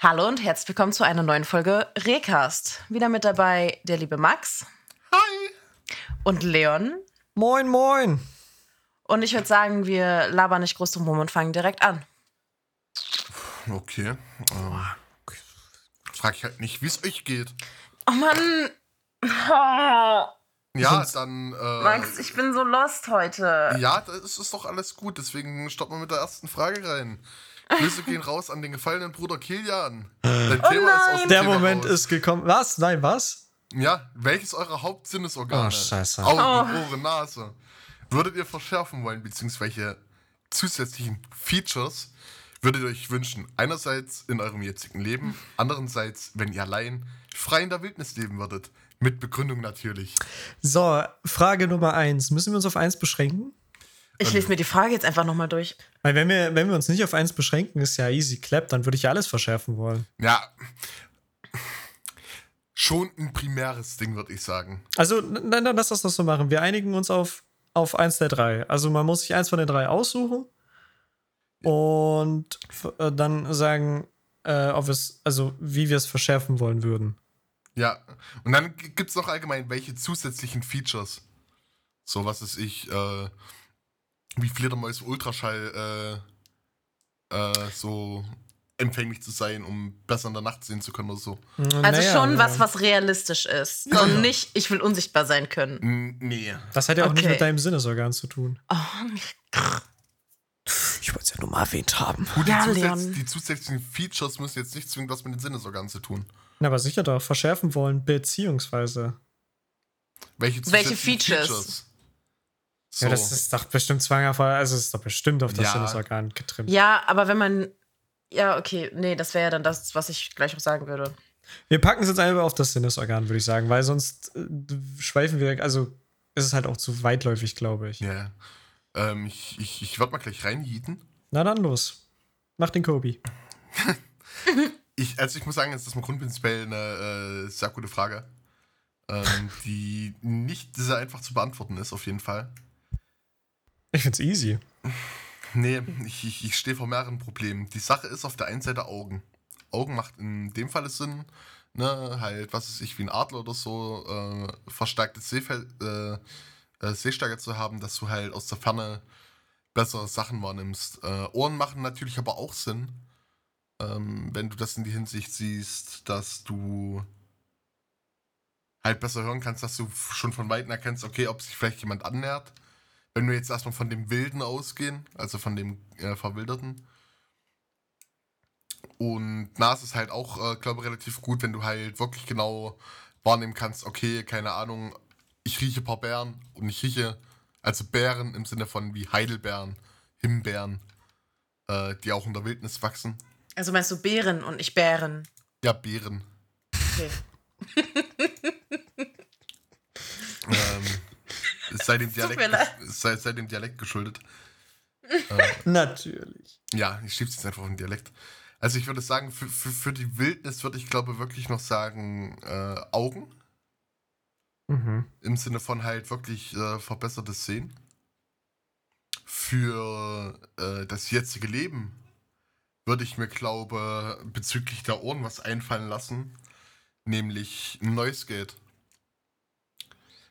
Hallo und herzlich willkommen zu einer neuen Folge Recast. Wieder mit dabei der liebe Max. Hi. Und Leon. Moin, moin. Und ich würde sagen, wir labern nicht groß drum herum und fangen direkt an. Okay. Ähm, frag ich halt nicht, wie es euch geht. Oh Mann. Ja, dann. Äh, Max, ich bin so lost heute. Ja, das ist doch alles gut. Deswegen stoppen wir mit der ersten Frage rein. Grüße gehen raus an den gefallenen Bruder Kilian. Dein Oh Thema ist aus dem Der Thema Moment raus. ist gekommen. Was? Nein, was? Ja, welches eurer Hauptsinnesorgane? Oh, scheiße. Augen, Oh. Ohren, Nase. Würdet ihr verschärfen wollen, beziehungsweise zusätzlichen Features würdet ihr euch wünschen? Einerseits in eurem jetzigen Leben, andererseits, wenn ihr allein frei in der Wildnis leben würdet. Mit Begründung natürlich. So, Frage Nummer eins. Müssen wir uns auf eins beschränken? Ich lese mir die Frage jetzt einfach nochmal durch. Weil wenn wir, wenn wir uns nicht auf eins beschränken, ist ja easy clap, dann würde ich ja alles verschärfen wollen. Ja. Schon ein primäres Ding, würde ich sagen. Also, nein, dann lass das doch so machen. Wir einigen uns auf, auf eins der drei. Also man muss sich eins von den drei aussuchen und äh, dann sagen, äh, ob es, also wie wir es verschärfen wollen würden. Ja. Und dann gibt es noch allgemein welche zusätzlichen Features. So, was ist ich, äh, wie Fledermäuse Ultraschall, äh, äh, so empfänglich zu sein, um besser in der Nacht sehen zu können oder so. Also Naja, schon ja. was, was realistisch ist. Ja, und nicht, ich will unsichtbar sein können. Nee. Das hat ja auch nicht Okay. mit deinem Sinnesorgan zu tun. Oh, Ich wollte es ja nur mal erwähnt haben. Gut, die, Ja, zusätz Leon. die zusätzlichen Features müssen jetzt nicht zwingend was mit den Sinnesorganen zu tun. Na, aber sicher doch, verschärfen wollen, beziehungsweise. Welche, Welche zusätzlichen Features? So. Ja, das ist doch bestimmt zwanghaft, also es ist doch bestimmt auf das Ja. Sinnesorgan getrimmt. Ja, aber wenn man. Ja, okay. Nee, das wäre ja dann das, was ich gleich auch sagen würde. Wir packen es jetzt einfach auf das Sinnesorgan, würde ich sagen, weil sonst äh, schweifen wir, also ist es halt auch zu weitläufig, glaube ich. Ja. Ähm, ich ich, ich werde mal gleich reinhieten. Na dann los. Mach den Kobe. Ich, also ich muss sagen, es ist das grundprinzipiell eine äh, sehr gute Frage, ähm, die nicht sehr einfach zu beantworten ist, auf jeden Fall. Ich find's easy. Nee, ich, ich, ich stehe vor mehreren Problemen. Die Sache ist auf der einen Seite Augen. Augen macht in dem Fall Sinn, ne, halt, was ist ich, wie ein Adler oder so, äh, verstärktes Sehfeld, äh, äh, Sehstärke zu haben, dass du halt aus der Ferne bessere Sachen wahrnimmst. Äh, Ohren machen natürlich aber auch Sinn, ähm, wenn du das in die Hinsicht siehst, dass du halt besser hören kannst, dass du schon von Weitem erkennst, okay, ob sich vielleicht jemand annähert. Wenn wir jetzt erstmal von dem Wilden ausgehen, also von dem äh, Verwilderten. Und Nase ist halt auch, äh, glaube ich, relativ gut, wenn du halt wirklich genau wahrnehmen kannst, okay, keine Ahnung, ich rieche ein paar Beeren und ich rieche, also Beeren im Sinne von wie Heidelbeeren, Himbeeren, äh, die auch in der Wildnis wachsen. Also meinst du Bären und nicht Bären? Ja, Beeren. Okay. ähm, es sei dem Tut mir Dialekt, sei, es sei dem Dialekt geschuldet. Natürlich. Ja, ich schieb's jetzt einfach auf den Dialekt. Also ich würde sagen, für, für, für die Wildnis würde ich glaube wirklich noch sagen, äh, Augen. Mhm. Im Sinne von halt wirklich äh, verbessertes Sehen. Für äh, das jetzige Leben würde ich mir, glaube bezüglich der Ohren was einfallen lassen. Nämlich ein Noise Gate.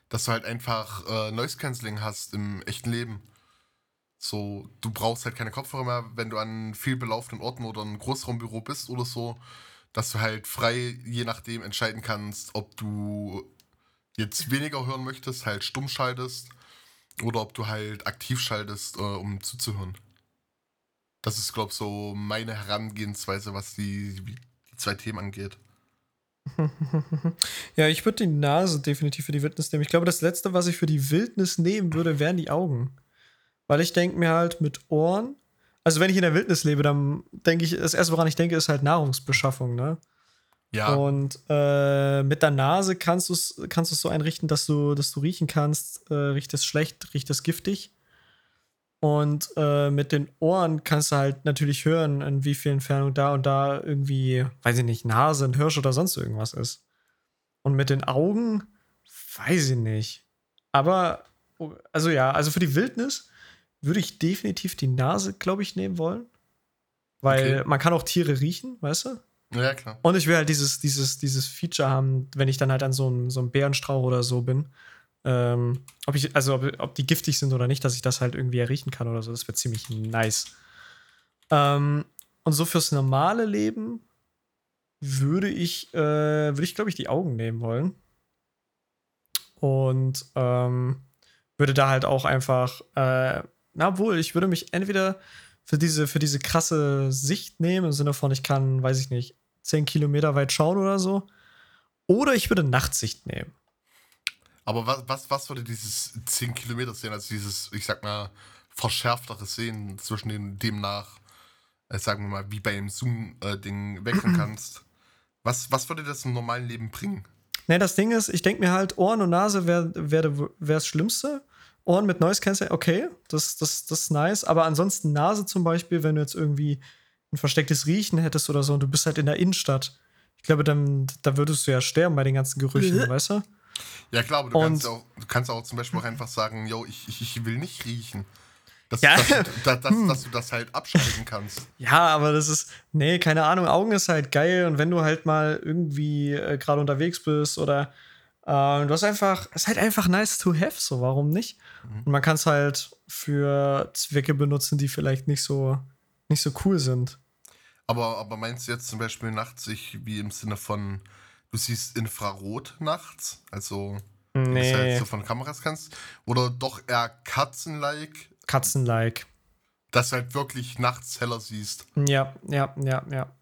Dass du halt einfach äh, Noise Cancelling hast im echten Leben. So, du brauchst halt keine Kopfhörer mehr, wenn du an viel belaufenen Orten oder ein Großraumbüro bist oder so, dass du halt frei, je nachdem, entscheiden kannst, ob du jetzt weniger hören möchtest, halt stumm schaltest, oder ob du halt aktiv schaltest, äh, um zuzuhören. Das ist, glaube ich, so meine Herangehensweise, was die, die zwei Themen angeht. ja, ich würde die Nase definitiv für die Wildnis nehmen. Ich glaube, das Letzte, was ich für die Wildnis nehmen würde, wären die Augen. Weil ich denke mir halt mit Ohren, also wenn ich in der Wildnis lebe, dann denke ich, das erste, woran ich denke, ist halt Nahrungsbeschaffung, ne? Ja, Und äh, mit der Nase kannst du es kannst du's so einrichten, dass du, dass du riechen kannst, äh, riecht es schlecht, riecht es giftig. Und äh, mit den Ohren kannst du halt natürlich hören, in wie viel Entfernung da und da irgendwie, weiß ich nicht, Nase, ein Hirsch oder sonst irgendwas ist. Und mit den Augen, weiß ich nicht. Aber, also ja, also für die Wildnis würde ich definitiv die Nase, glaube ich, nehmen wollen. Weil Okay. man kann auch Tiere riechen, weißt du? Ja, klar. Und ich will halt dieses, dieses, dieses Feature haben, wenn ich dann halt an so einem, so einem Bärenstrauch oder so bin. Ähm, ob ich, also ob, ob die giftig sind oder nicht, dass ich das halt irgendwie erriechen kann oder so. Das wäre ziemlich nice. Ähm, und so fürs normale Leben würde ich, äh, würde ich, glaube ich, die Augen nehmen wollen. Und ähm, würde da halt auch einfach, äh, na wohl, ich würde mich entweder für diese, für diese krasse Sicht nehmen, im Sinne von, ich kann, weiß ich nicht, 10 Kilometer weit schauen oder so. Oder ich würde Nachtsicht nehmen. Aber was, was, was würde dieses 10 Kilometer sehen, also dieses, ich sag mal, verschärftere Sehen zwischen dem, demnach, äh, sagen wir mal, wie bei einem Zoom-Ding äh, wechseln kannst? Was, was würde das im normalen Leben bringen? Ne, das Ding ist, ich denke mir halt, Ohren und Nase wäre wär, wär das Schlimmste. Ohren mit Noise Cancelling, okay, das, das, das ist nice. Aber ansonsten Nase zum Beispiel, wenn du jetzt irgendwie ein verstecktes Riechen hättest oder so und du bist halt in der Innenstadt, ich glaube, dann da würdest du ja sterben bei den ganzen Gerüchen, weißt du? Ja, klar, aber du kannst, auch, du kannst auch zum Beispiel auch einfach sagen, yo, ich, ich, ich will nicht riechen. Dass, Ja. dass, dass, dass, Hm. dass du das halt abschalten kannst. Ja, aber das ist, nee, keine Ahnung, Augen ist halt geil und wenn du halt mal irgendwie äh, gerade unterwegs bist oder äh, du hast einfach, es ist halt einfach nice to have, so, warum nicht? Mhm. Und man kann es halt für Zwecke benutzen, die vielleicht nicht so, nicht so cool sind. Aber, aber meinst du jetzt zum Beispiel nachts ich wie im Sinne von, du siehst Infrarot nachts? Also, du es Nee, halt so von Kameras kannst? Oder doch eher Katzen-like, Katzen-like. dass du halt wirklich nachts heller siehst? Ja, ja, ja, ja,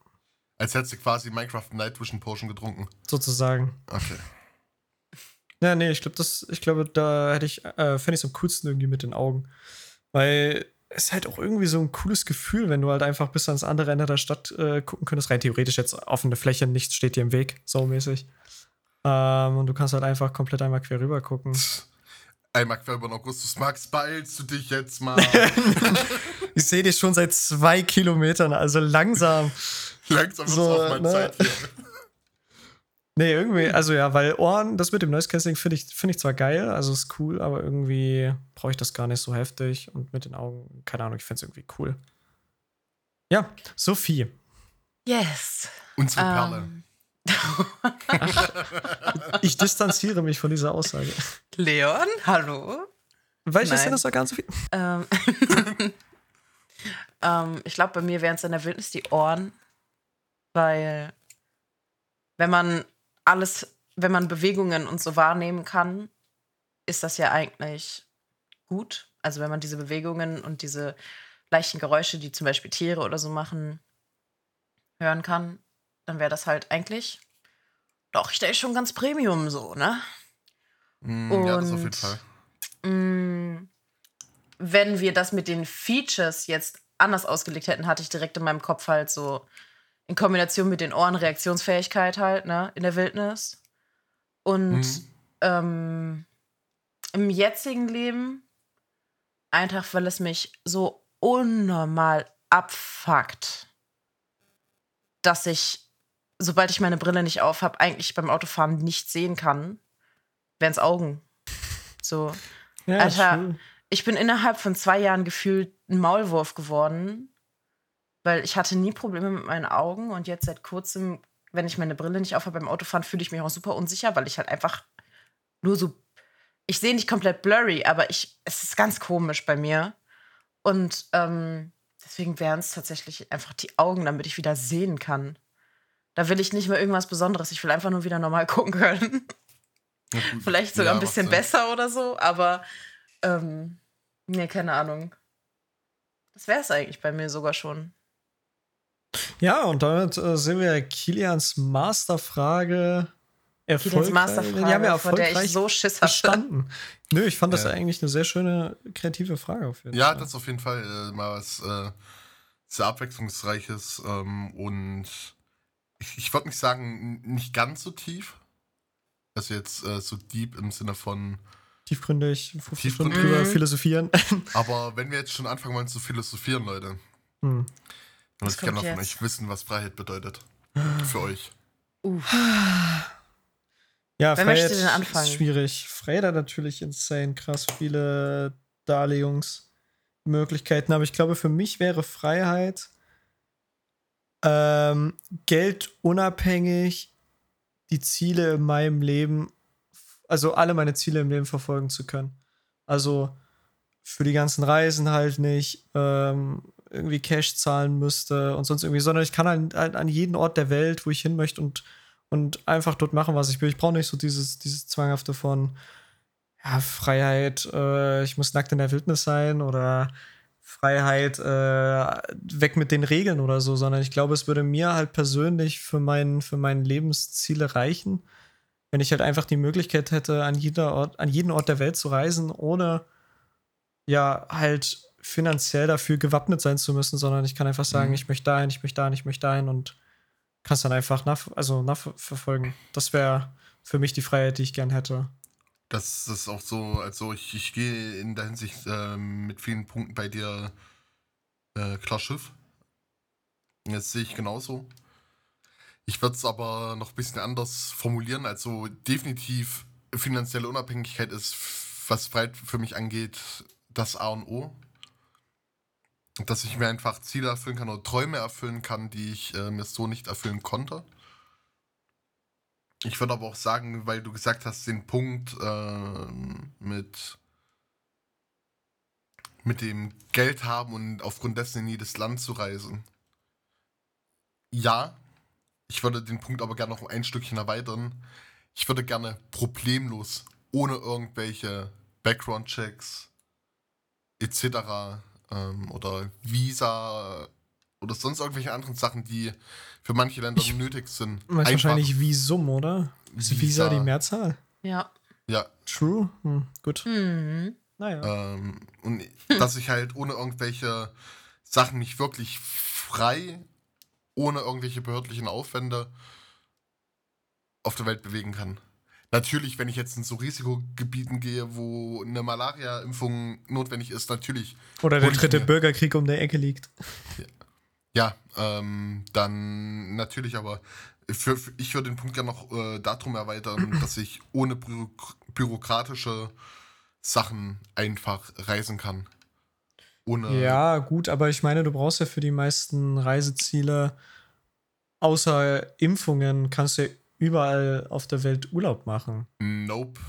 Als hättest du quasi Minecraft Night Vision Potion getrunken. sozusagen. Okay. Ja, nee, ich glaube, das, ich glaube, da hätte ich, äh, fände ich es am coolsten irgendwie mit den Augen. Weil ist halt auch irgendwie so ein cooles Gefühl, wenn du halt einfach bis ans andere Ende der Stadt äh, gucken könntest. Rein theoretisch jetzt offene Fläche, nichts steht dir im Weg, so mäßig. Ähm, und du kannst halt einfach komplett einmal quer rüber gucken. Einmal quer über den Augustus Max, beeilst du dich jetzt mal. ich sehe dich schon seit zwei Kilometern, also langsam. Langsam wird's So, auch mal ne? Zeit hier. Nee, irgendwie, also ja, weil Ohren, das mit dem Noise Cancelling finde ich, find ich zwar geil, also ist cool, aber irgendwie brauche ich das gar nicht so heftig und mit den Augen, keine Ahnung, ich finde es irgendwie cool. Ja, Sophie. Yes. Unsere Perle. Ähm, Ich distanziere mich von dieser Aussage. Leon, hallo. Welches Nein. sind das da ganz so viel? Ähm, ähm, ich glaube, bei mir wären es in der Wildnis die Ohren, weil wenn man alles, wenn man Bewegungen und so wahrnehmen kann, ist das ja eigentlich gut. Also wenn man diese Bewegungen und diese leichten Geräusche, die zum Beispiel Tiere oder so machen, hören kann, dann wäre das halt eigentlich doch, ich denke schon ganz Premium so, ne? Mm, ja, das auf jeden und- Fall. Mm, wenn wir das mit den Features jetzt anders ausgelegt hätten, hatte ich direkt in meinem Kopf halt so in Kombination mit den Ohren Reaktionsfähigkeit halt, ne, in der Wildnis. Und Mhm. ähm, im jetzigen Leben einfach, weil es mich so unnormal abfuckt, dass ich, sobald ich meine Brille nicht auf habe, eigentlich beim Autofahren nicht sehen kann, wären es Augen. So. Ja, Alter. Ich bin innerhalb von zwei Jahren gefühlt ein Maulwurf geworden, weil ich hatte nie Probleme mit meinen Augen und jetzt seit kurzem, wenn ich meine Brille nicht aufhabe beim Autofahren, fühle ich mich auch super unsicher, weil ich halt einfach nur so, ich sehe nicht komplett blurry, aber ich, es ist ganz komisch bei mir und ähm, deswegen wären es tatsächlich einfach die Augen, damit ich wieder sehen kann. Da will ich nicht mehr irgendwas Besonderes, ich will einfach nur wieder normal gucken können. Ja. Vielleicht sogar Ja, ein bisschen besser oder so, aber ähm, nee, keine Ahnung. Das wäre es eigentlich bei mir sogar schon. Ja, und damit äh, sind wir Kilians Masterfrage erfolgreich. Kilians Masterfrage, Die haben wir vor der ich erfolgreich so Schiss hatte. bestanden. Nö, ich fand das Ja. eigentlich eine sehr schöne, kreative Frage auf jeden Ja, Fall. das auf jeden Fall äh, mal was äh, sehr abwechslungsreiches ähm, und ich, ich würde nicht sagen, nicht ganz so tief. Also jetzt äh, so deep im Sinne von, Tiefgründig, 50 Stunden Tiefgründig. drüber philosophieren. aber wenn wir jetzt schon anfangen wollen zu philosophieren, Leute, hm. Was würde ich gerne kommt mal von euch wissen, was Freiheit bedeutet. Für euch. Uff. Ja, Wer möchte Freiheit denn anfangen? ist schwierig. Freiheit hat natürlich insane krass viele Darlegungsmöglichkeiten, aber ich glaube, für mich wäre Freiheit Ähm, Geld unabhängig die Ziele in meinem Leben, also alle meine Ziele im Leben verfolgen zu können. Also für die ganzen Reisen halt nicht ähm, irgendwie Cash zahlen müsste und sonst irgendwie, sondern ich kann halt, halt an jeden Ort der Welt, wo ich hin möchte und, und einfach dort machen, was ich will. Ich brauche nicht so dieses, dieses Zwanghafte von ja, Freiheit, äh, ich muss nackt in der Wildnis sein oder Freiheit, äh, weg mit den Regeln oder so, sondern ich glaube, es würde mir halt persönlich für, mein, für meine Lebensziele reichen, wenn ich halt einfach die Möglichkeit hätte, an, jeder Ort, an jeden Ort der Welt zu reisen, ohne ja halt finanziell dafür gewappnet sein zu müssen, sondern ich kann einfach sagen, mhm. ich möchte dahin, ich möchte dahin, ich möchte dahin und kann es dann einfach nach, also nachverfolgen. Das wäre für mich die Freiheit, die ich gern hätte. Das ist auch so, also ich, ich gehe in der Hinsicht äh, mit vielen Punkten bei dir äh, klar Schiff. Das sehe ich genauso. Ich würde es aber noch ein bisschen anders formulieren. Also definitiv finanzielle Unabhängigkeit ist, was Freiheit für mich angeht, das A und O. Dass ich mir einfach Ziele erfüllen kann oder Träume erfüllen kann, die ich äh, mir so nicht erfüllen konnte. Ich würde aber auch sagen, weil du gesagt hast, den Punkt äh, mit, mit dem Geld haben und aufgrund dessen in jedes Land zu reisen. Ja, ich würde den Punkt aber gerne noch ein Stückchen erweitern. Ich würde gerne problemlos, ohne irgendwelche Background-Checks etc. Ähm, oder Visa oder sonst irgendwelche anderen Sachen, die für manche Länder ich nötig sind. Weiß wahrscheinlich Visum, oder? Ist Visa, Visa die Mehrzahl? Ja. Ja. True? Hm, gut. Mhm. Naja. Ähm, und dass ich halt ohne irgendwelche Sachen mich wirklich frei, ohne irgendwelche behördlichen Aufwände auf der Welt bewegen kann. Natürlich, wenn ich jetzt in so Risikogebieten gehe, wo eine Malaria-Impfung notwendig ist, natürlich. Oder der dritte Bürgerkrieg um der Ecke liegt. Ja. Ja, ähm, dann natürlich, aber für, für, ich würde den Punkt gerne noch äh, darum erweitern, dass ich ohne Bü bürokratische Sachen einfach reisen kann. Ohne ja, gut, aber ich meine, du brauchst ja für die meisten Reiseziele außer Impfungen kannst du ja überall auf der Welt Urlaub machen. Nope.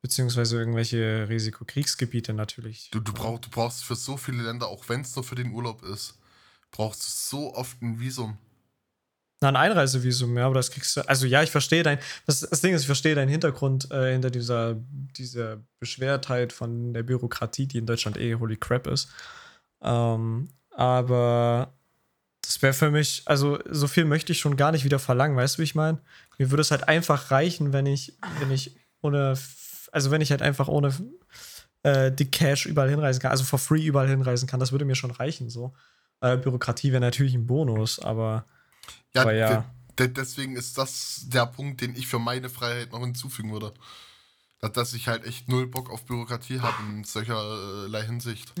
Beziehungsweise irgendwelche Risikokriegsgebiete natürlich. Du, du, brauch, du brauchst für so viele Länder, auch wenn es nur für den Urlaub ist, brauchst du so oft ein Visum. Na, ein Einreisevisum, ja, aber das kriegst du. Also ja, ich verstehe dein. Das, das Ding ist, ich verstehe deinen Hintergrund äh, hinter dieser, dieser Beschwertheit von der Bürokratie, die in Deutschland eh holy crap ist. Ähm, aber das wäre für mich, also so viel möchte ich schon gar nicht wieder verlangen, weißt du, wie ich meine? Mir würde es halt einfach reichen, wenn ich, wenn ich ohne, also wenn ich halt einfach ohne äh, die Cash überall hinreisen kann, also for free überall hinreisen kann, das würde mir schon reichen, so. Äh, Bürokratie wäre natürlich ein Bonus, aber ja, aber ja. deswegen ist das der Punkt, den ich für meine Freiheit noch hinzufügen würde. Dass ich halt echt null Bock auf Bürokratie habe in solcherlei Hinsicht.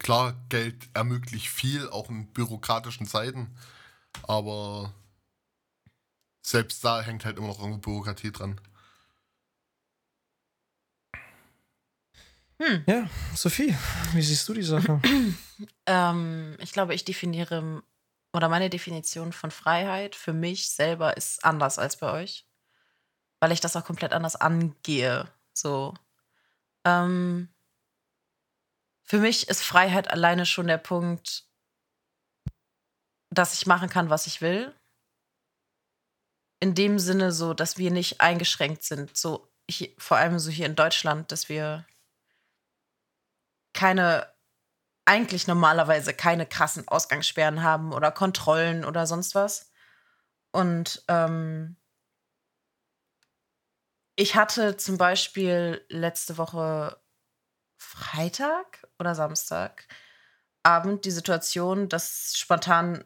Klar, Geld ermöglicht viel, auch in bürokratischen Zeiten, aber selbst da hängt halt immer noch irgendwo Bürokratie dran. Hm. Ja, Sophie, wie siehst du die Sache? ähm, ich glaube, ich definiere oder meine Definition von Freiheit für mich selber ist anders als bei euch, weil ich das auch komplett anders angehe. So. Ähm, für mich ist Freiheit alleine schon der Punkt, dass ich machen kann, was ich will. In dem Sinne so, dass wir nicht eingeschränkt sind. So, ich, vor allem so hier in Deutschland, dass wir keine, eigentlich normalerweise keine krassen Ausgangssperren haben oder Kontrollen oder sonst was. Und ähm, ich hatte zum Beispiel letzte Woche Freitag oder Samstag Abend die Situation, dass spontan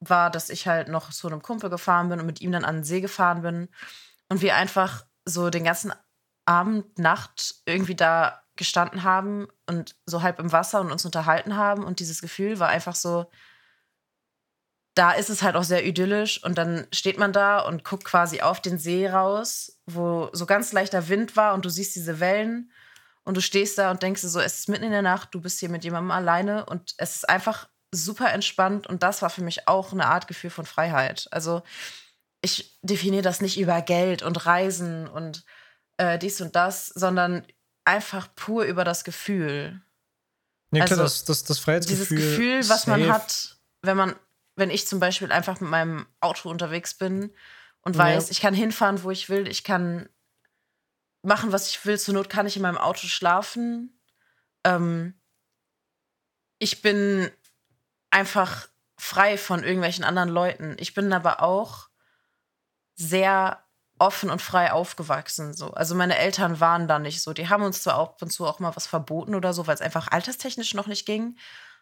war, dass ich halt noch zu einem Kumpel gefahren bin und mit ihm dann an den See gefahren bin und wir einfach so den ganzen Abend, Nacht irgendwie da gestanden haben und so halb im Wasser und uns unterhalten haben. Und dieses Gefühl war einfach so, da ist es halt auch sehr idyllisch. Und dann steht man da und guckt quasi auf den See raus, wo so ganz leichter Wind war und du siehst diese Wellen. Und du stehst da und denkst so, es ist mitten in der Nacht, du bist hier mit jemandem alleine und es ist einfach super entspannt und das war für mich auch eine Art Gefühl von Freiheit. Also ich definiere das nicht über Geld und Reisen und äh, dies und das, sondern einfach pur über das Gefühl. Ja, klar, also, das, das, das Freiheitsgefühl. Dieses Gefühl, was safe. man hat, wenn man, wenn ich zum Beispiel einfach mit meinem Auto unterwegs bin und weiß, ja. ich kann hinfahren, wo ich will, ich kann machen, was ich will. Zur Not kann ich in meinem Auto schlafen. Ähm, ich bin einfach frei von irgendwelchen anderen Leuten. Ich bin aber auch sehr offen und frei aufgewachsen. So. Also meine Eltern waren da nicht so. Die haben uns zwar ab und zu auch mal was verboten oder so, weil es einfach alterstechnisch noch nicht ging.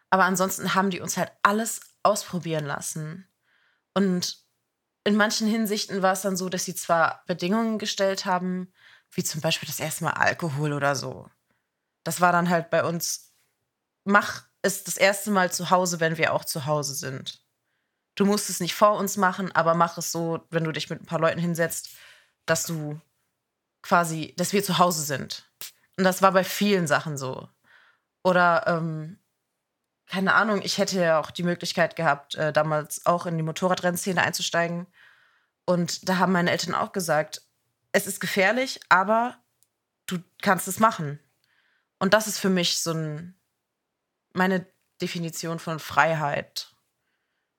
Aber ansonsten haben die uns halt alles ausprobieren lassen. Und in manchen Hinsichten war es dann so, dass sie zwar Bedingungen gestellt haben, wie zum Beispiel das erste Mal Alkohol oder so. Das war dann halt bei uns, mach es das erste Mal zu Hause, wenn wir auch zu Hause sind. Du musst es nicht vor uns machen, aber mach es so, wenn du dich mit ein paar Leuten hinsetzt, dass du quasi, dass wir zu Hause sind. Und das war bei vielen Sachen so. Oder, ähm, keine Ahnung, ich hätte ja auch die Möglichkeit gehabt, äh, damals auch in die Motorradrennszene einzusteigen. Und da haben meine Eltern auch gesagt, es ist gefährlich, aber du kannst es machen. Und das ist für mich so ein, meine Definition von Freiheit.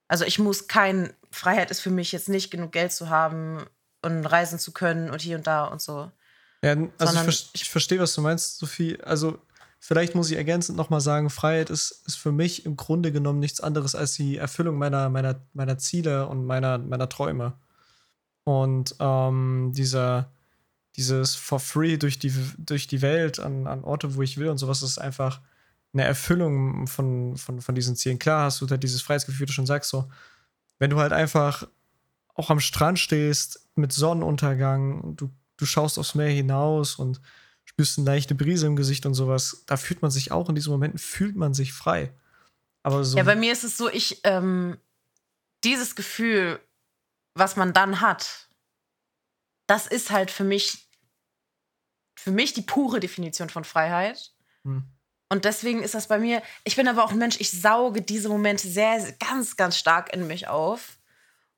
Also ich muss kein, Freiheit ist für mich jetzt nicht genug Geld zu haben und reisen zu können und hier und da und so. Ja, also ich, ich, verstehe, was du meinst, Sophie. Also vielleicht muss ich ergänzend nochmal sagen, Freiheit ist, ist für mich im Grunde genommen nichts anderes als die Erfüllung meiner, meiner, meiner Ziele und meiner, meiner Träume. Und ähm, dieser, dieses for free durch die, durch die Welt an, an Orte, wo ich will und sowas, ist einfach eine Erfüllung von, von, von diesen Zielen. Klar hast du da dieses Freiheitsgefühl, wie du schon sagst, so, wenn du halt einfach auch am Strand stehst mit Sonnenuntergang, du, du schaust aufs Meer hinaus und spürst eine leichte Brise im Gesicht und sowas, da fühlt man sich auch in diesen Momenten, fühlt man sich frei. Aber so. Ja, bei mir ist es so, ich, ähm, dieses Gefühl, was man dann hat, das ist halt für mich, für mich die pure Definition von Freiheit. Hm. Und deswegen ist das bei mir, ich bin aber auch ein Mensch, ich sauge diese Momente sehr, ganz, ganz stark in mich auf.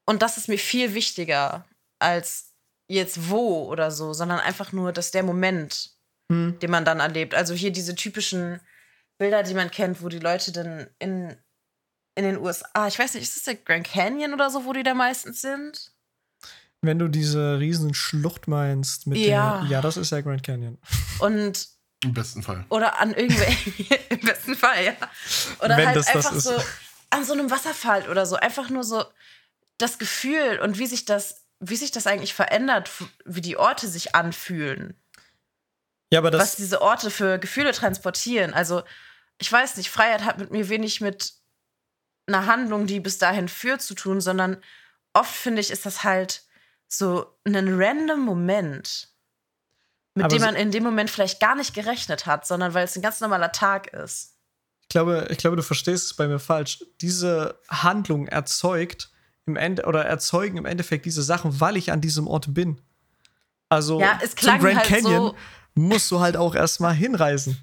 Und das ist mir viel wichtiger als jetzt wo oder so, sondern einfach nur, dass der Moment, hm. den man dann erlebt. Also hier diese typischen Bilder, die man kennt, wo die Leute dann in in den USA, ich weiß nicht, ist das der Grand Canyon oder so, wo die da meistens sind? Wenn du diese riesen Schlucht meinst, mit ja. Der, ja, das ist der Grand Canyon. Und im besten Fall. Oder an irgendwelchen, im besten Fall, ja. Oder Wenn halt das einfach das so an so einem Wasserfall oder so, einfach nur so das Gefühl und wie sich das, wie sich das eigentlich verändert, wie die Orte sich anfühlen. Ja, aber das was diese Orte für Gefühle transportieren. Also, ich weiß nicht, Freiheit hat mit mir wenig mit einer Handlung, die bis dahin führt, zu tun, sondern oft finde ich, ist das halt so ein random Moment, mit Aber dem man in dem Moment vielleicht gar nicht gerechnet hat, sondern weil es ein ganz normaler Tag ist. Ich glaube, ich glaube, du verstehst es bei mir falsch. Diese Handlung erzeugt im Ende oder erzeugen im Endeffekt diese Sachen, weil ich an diesem Ort bin. Also ja, zum Grand halt Canyon so musst du halt auch erstmal hinreisen.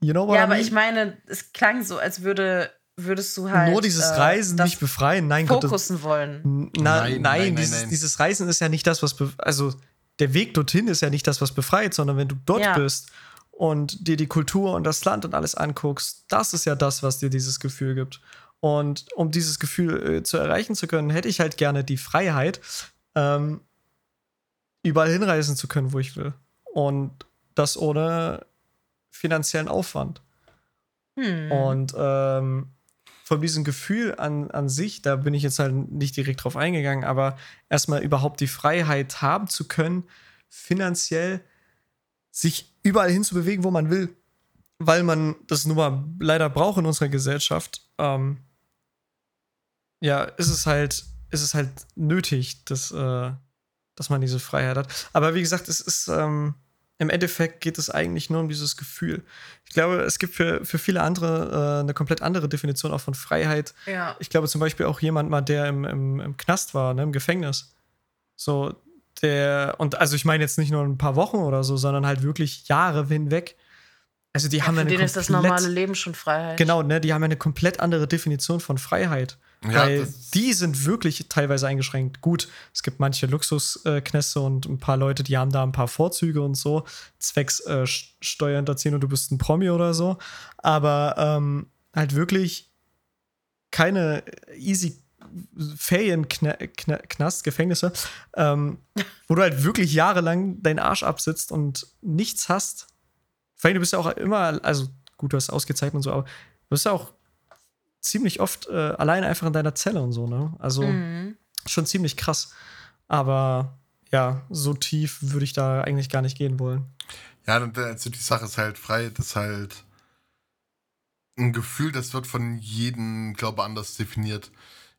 You know ja, I mean? aber ich meine, es klang so, als würde würdest du halt nur dieses äh, Reisen äh, nicht befreien. Nein, fokussen Gott, wollen. Na, nein, nein, nein, dieses, nein, dieses, Reisen ist ja nicht das, was also der Weg dorthin ist ja nicht das, was befreit, sondern wenn du dort ja. bist und dir die Kultur und das Land und alles anguckst, das ist ja das, was dir dieses Gefühl gibt. Und um dieses Gefühl äh, zu erreichen zu können, hätte ich halt gerne die Freiheit, ähm, überall hinreisen zu können, wo ich will. Und das ohne finanziellen Aufwand. Hm. Und ähm, von diesem Gefühl an, an sich, da bin ich jetzt halt nicht direkt drauf eingegangen, aber erstmal überhaupt die Freiheit haben zu können, finanziell sich überall hinzubewegen, wo man will, weil man das nun mal leider braucht in unserer Gesellschaft. Ähm, ja, ist es halt, ist es halt nötig, dass, äh, dass man diese Freiheit hat. Aber wie gesagt, es ist, ähm, im Endeffekt geht es eigentlich nur um dieses Gefühl. Ich glaube, es gibt für, für viele andere äh, eine komplett andere Definition auch von Freiheit. Ja. Ich glaube zum Beispiel auch jemand mal, der im, im, im Knast war, ne, im Gefängnis. So, der, und also ich meine jetzt nicht nur ein paar Wochen oder so, sondern halt wirklich Jahre hinweg. Also die Ja, haben für eine den ist das komplett- normale Leben schon Freiheit. Genau, ne, die haben eine komplett andere Definition von Freiheit. Ja, weil die sind wirklich teilweise eingeschränkt. Gut, es gibt manche Luxusknäste und ein paar Leute, die haben da ein paar Vorzüge und so, zwecks äh, Sch- Steuerhinterziehen und du bist ein Promi oder so. Aber ähm, halt wirklich keine easy Ferienknast, Gefängnisse, ähm, wo du halt wirklich jahrelang deinen Arsch absitzt und nichts hast. Vor allem, du bist ja auch immer, also gut, du hast ausgezeichnet und so, aber du bist ja auch ziemlich oft äh, allein einfach in deiner Zelle und so, ne? Also Mhm. schon ziemlich krass. Aber ja, so tief würde ich da eigentlich gar nicht gehen wollen. Ja, und also die Sache ist halt frei, das ist halt ein Gefühl, das wird von jedem, glaube ich, anders definiert.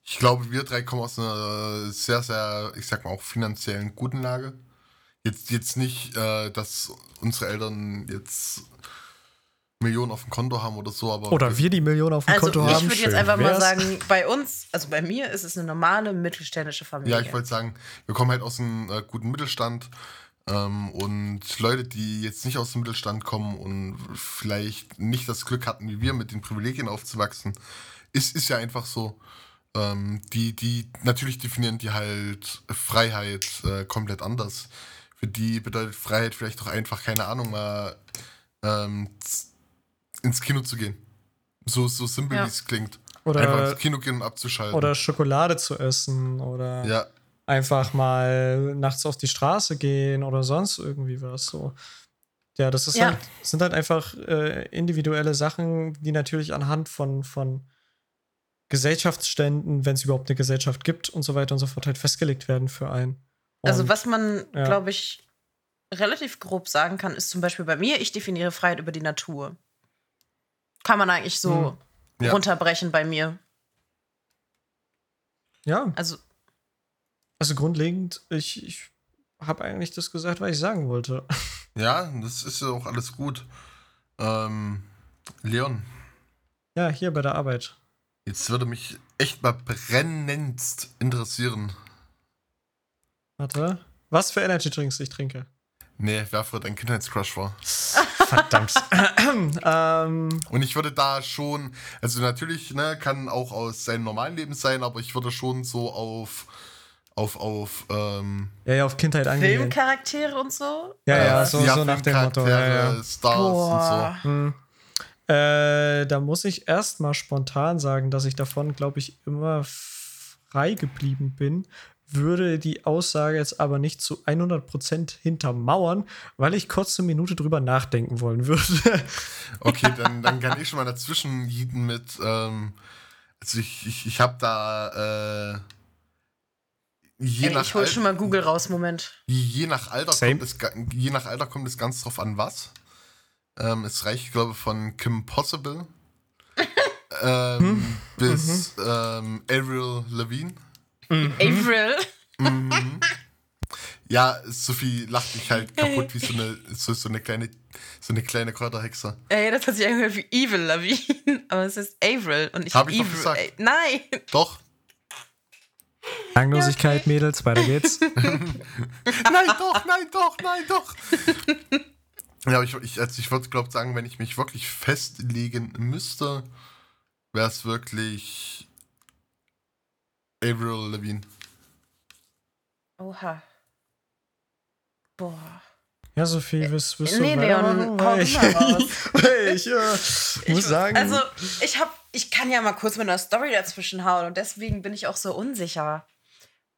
Ich glaube, wir drei kommen aus einer sehr, sehr, ich sag mal, auch finanziellen guten Lage. Jetzt, jetzt nicht, äh, dass unsere Eltern jetzt Millionen auf dem Konto haben oder so, aber. Oder wir die Millionen auf dem Also Konto ich haben. würde jetzt einfach mal wär's. sagen, bei uns, also bei mir ist es eine normale mittelständische Familie. Ja, ich wollte sagen, wir kommen halt aus einem äh, guten Mittelstand. Ähm, und Leute, die jetzt nicht aus dem Mittelstand kommen und vielleicht nicht das Glück hatten, wie wir, mit den Privilegien aufzuwachsen, ist, ist ja einfach so. Ähm, die, die, natürlich definieren die halt Freiheit äh, komplett anders. Für die bedeutet Freiheit vielleicht auch einfach, keine Ahnung, mal ähm, ins Kino zu gehen. So, so simpel Ja. wie es klingt. einfach Oder, ins Kino gehen und abzuschalten. oder Schokolade zu essen oder ja, einfach mal nachts auf die Straße gehen oder sonst irgendwie was so. Ja, das ist Ja. halt, sind halt einfach äh, individuelle Sachen, die natürlich anhand von, von Gesellschaftsständen, wenn es überhaupt eine Gesellschaft gibt und so weiter und so fort, halt festgelegt werden für einen. Also was man, ja. glaube ich, relativ grob sagen kann, ist zum Beispiel bei mir, ich definiere Freiheit über die Natur. Kann man eigentlich so Hm. Ja. runterbrechen bei mir. Ja, Also also grundlegend, ich, ich habe eigentlich das gesagt, was ich sagen wollte. Ja, das ist ja auch alles gut. Ähm, Leon, Ja, hier bei der Arbeit. jetzt würde mich echt mal brennendst interessieren. Warte. Was für Energy Drinks ich trinke. Nee, wer früher dein Kindheitscrush war. Verdammt. ähm, Und ich würde da schon, also natürlich, ne, kann auch aus seinem normalen Leben sein, aber ich würde schon so auf, auf, auf, ähm, ja, ja, auf Kindheit angelehnt. Filmcharaktere und so. Ja, ja, äh, so, so nach dem Motto. Ja, ja. Stars Boah. Hm. Äh, da muss ich erstmal spontan sagen, dass ich davon, glaube ich, immer frei geblieben bin. Würde die Aussage jetzt aber nicht zu 100% hintermauern, weil ich kurz eine Minute drüber nachdenken wollen würde. Okay, dann, dann kann ich schon mal dazwischen jieten mit, ähm, also ich, ich, ich habe da, äh, je Ey, nach ich hol schon mal Google raus, Moment. Je nach Alter, Same. kommt es, je nach Alter kommt es ganz drauf an, was. Ähm, es reicht, glaube ich, von Kim Possible ähm, bis ähm, Avril Lavigne. Avril. Mhm. ja, Sophie lacht mich halt kaputt wie so eine, so, so eine kleine, so eine kleine Kräuterhexe. Ey, das hat sich angehört wie Evil Lavigne, aber es ist Avril und nicht Hab ich doch Evil. gesagt. Ey, nein. Doch. Langlosigkeit, Mädels, weiter geht's. nein, doch, nein, doch, nein, doch. ja, aber ich, ich, also ich würde, glaube sagen, wenn ich mich wirklich festlegen müsste, wäre es wirklich Avril Lavigne. Oha. Boah. Ja, Sophie, wirst, wirst nee, du Leon, hau ich, weil ich äh, Ich- muss sagen, Also, ich hab, ich kann ja mal kurz mit einer Story dazwischen hauen und deswegen bin ich auch so unsicher.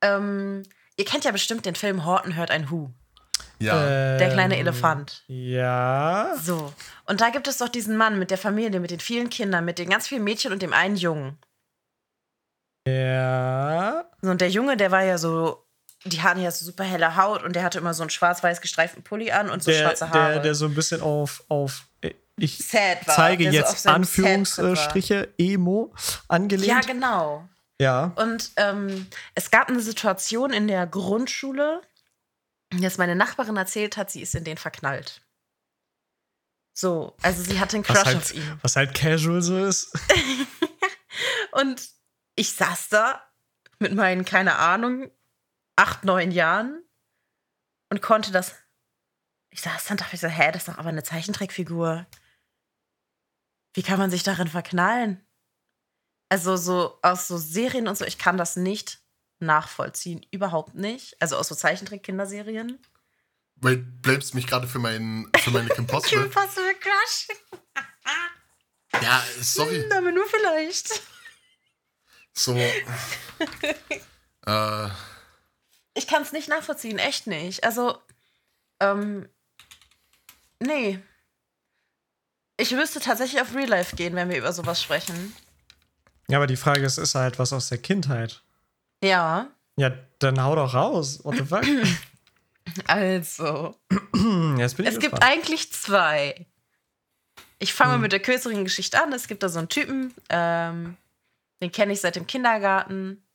Ähm, ihr kennt ja bestimmt den Film Horton hört ein Hu. Ja. Der kleine ähm, Elefant. Ja. So. Und da gibt es doch diesen Mann mit der Familie, mit den vielen Kindern, mit den ganz vielen Mädchen und dem einen Jungen. Ja. So, Und der Junge, der war ja so, die hatten ja so super helle Haut und der hatte immer so einen schwarz-weiß gestreiften Pulli an und so Der, schwarze Haare. der, der so ein bisschen auf, auf äh, ich sad zeige so auf jetzt war. Anführungsstriche Emo angelehnt. Ja, genau. Ja. Und ähm, es gab eine Situation in der Grundschule, dass meine Nachbarin erzählt hat, sie ist in den verknallt. So, also sie hatte einen Crush auf halt, ihn. was halt casual so ist. Und ich saß da mit meinen, keine Ahnung, acht, neun Jahren und konnte das. Ich saß dann und dachte ich so, hä, das ist doch aber eine Zeichentrickfigur. Wie kann man sich darin verknallen? Also so aus so Serien und so, ich kann das nicht nachvollziehen. Überhaupt nicht. Also aus so Zeichentrick-Kinderserien. Weil du blamest mich gerade für, mein, für meine Kim Possible. Kim Possible Crush. ja, sorry. Aber nur vielleicht. So. äh, Ich kann es nicht nachvollziehen, echt nicht. Also, ähm, nee. Ich müsste tatsächlich auf Real Life gehen, wenn wir über sowas sprechen. Ja, aber die Frage ist, ist halt was aus der Kindheit. Ja, Ja, dann hau doch raus. What the fuck? also. Jetzt bin ich Es gibt gespannt. eigentlich zwei. Ich fange mal Hm. mit der kürzeren Geschichte an. Es gibt da so einen Typen, ähm, den kenne ich seit dem Kindergarten.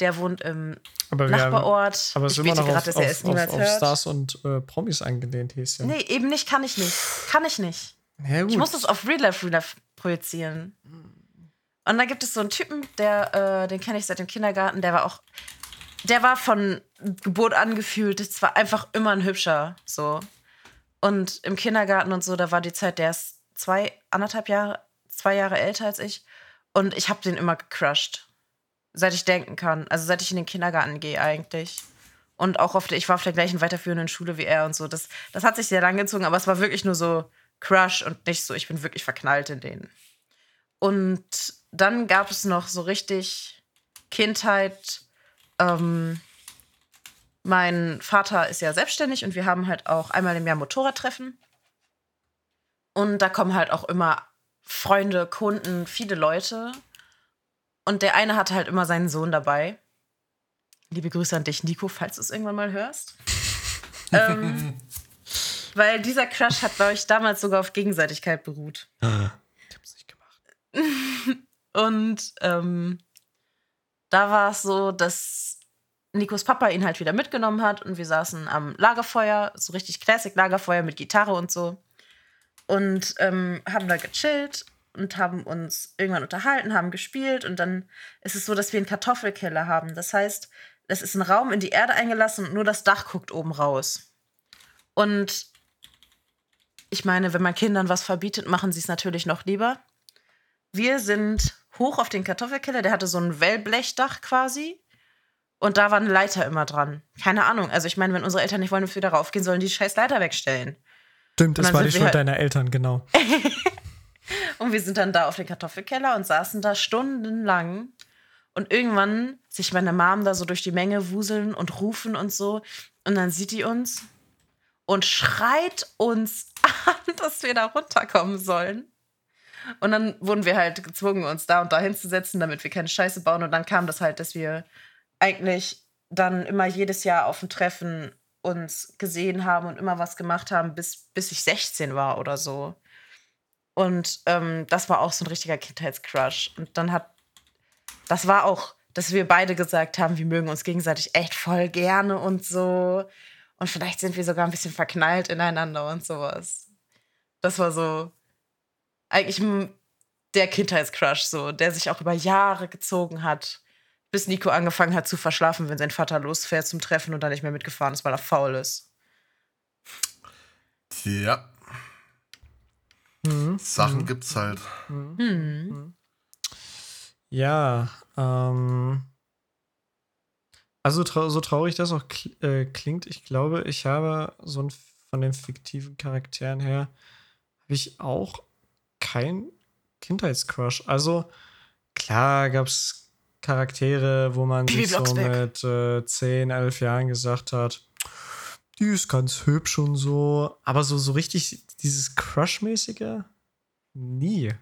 Der wohnt im aber wir haben, Nachbarort. aber ich bete gerade, auf, dass er es auf, niemals auf hört. Stars und äh, Promis angelehnt, hieß ja. Nee, eben nicht, kann ich nicht. Kann ich nicht. Ja. Ich muss das auf Real Life, Real Life projizieren. Und da gibt es so einen Typen, der, äh, den kenne ich seit dem Kindergarten, der war auch, der war von Geburt an gefühlt, das war einfach immer ein hübscher, so. Und im Kindergarten und so, da war die Zeit, der ist zwei, anderthalb Jahre, zwei Jahre älter als ich. Und ich habe den immer gecrushed. Seit ich denken kann. Also seit ich in den Kindergarten gehe eigentlich. Und auch auf der, ich war auf der gleichen weiterführenden Schule wie er und so. Das, das hat sich sehr lang gezogen, aber es war wirklich nur so Crush und nicht so, ich bin wirklich verknallt in den. Und dann gab es noch so richtig Kindheit. Ähm, mein Vater ist ja selbstständig und wir haben halt auch einmal im Jahr Motorradtreffen. Und da kommen halt auch immer Freunde, Kunden, viele Leute. Und der eine hatte halt immer seinen Sohn dabei. Liebe Grüße an dich, Nico, falls du es irgendwann mal hörst. ähm, weil dieser Crush hat, glaube ich, damals sogar auf Gegenseitigkeit beruht. Ich hab's nicht gemacht. Und ähm, da war es so, dass Nikos Papa ihn halt wieder mitgenommen hat und wir saßen am Lagerfeuer, so richtig Classic-Lagerfeuer mit Gitarre und so. Und ähm, haben da gechillt und haben uns irgendwann unterhalten, haben gespielt und dann ist es so, dass wir einen Kartoffelkeller haben. Das heißt, es ist ein Raum in die Erde eingelassen und nur das Dach guckt oben raus. Und ich meine, wenn man Kindern was verbietet, machen sie es natürlich noch lieber. Wir sind hoch auf den Kartoffelkeller, der hatte so ein Wellblechdach quasi. Und da war eine Leiter immer dran. Keine Ahnung. Also ich meine, wenn unsere Eltern nicht wollen, dass wir da raufgehen, sollen die scheiß Leiter wegstellen. Stimmt, das war die Schuld halt- deiner Eltern, genau. Und wir sind dann da auf den Kartoffelkeller und saßen da stundenlang. Und irgendwann sich meine Mom da so durch die Menge wuseln und rufen und so. Und dann sieht die uns und schreit uns an, dass wir da runterkommen sollen. Und dann wurden wir halt gezwungen, uns da und da hinzusetzen, damit wir keine Scheiße bauen. Und dann kam das halt, dass wir eigentlich dann immer jedes Jahr auf dem Treffen uns gesehen haben und immer was gemacht haben, bis, bis ich 16 war oder so. Und ähm, das war auch so ein richtiger Kindheitscrush. Und dann hat, das war auch, dass wir beide gesagt haben, wir mögen uns gegenseitig echt voll gerne und so. Und vielleicht sind wir sogar ein bisschen verknallt ineinander und sowas. Das war so eigentlich der Kindheitscrush, so, der sich auch über Jahre gezogen hat, bis Nico angefangen hat zu verschlafen, wenn sein Vater losfährt zum Treffen und dann nicht mehr mitgefahren ist, weil er faul ist. Ja, Mhm. Sachen Mhm. gibt's halt. Hm. Ja, ähm. Also trau so traurig das auch kl äh, klingt, ich glaube, ich habe so ein von den fiktiven Charakteren her habe ich auch kein Kindheitscrush. Also klar gab es Charaktere, wo man Bibi sich so Blocksberg. mit äh, 10, 11 Jahren gesagt hat, die ist ganz hübsch und so, aber so so richtig dieses Crush-mäßige nie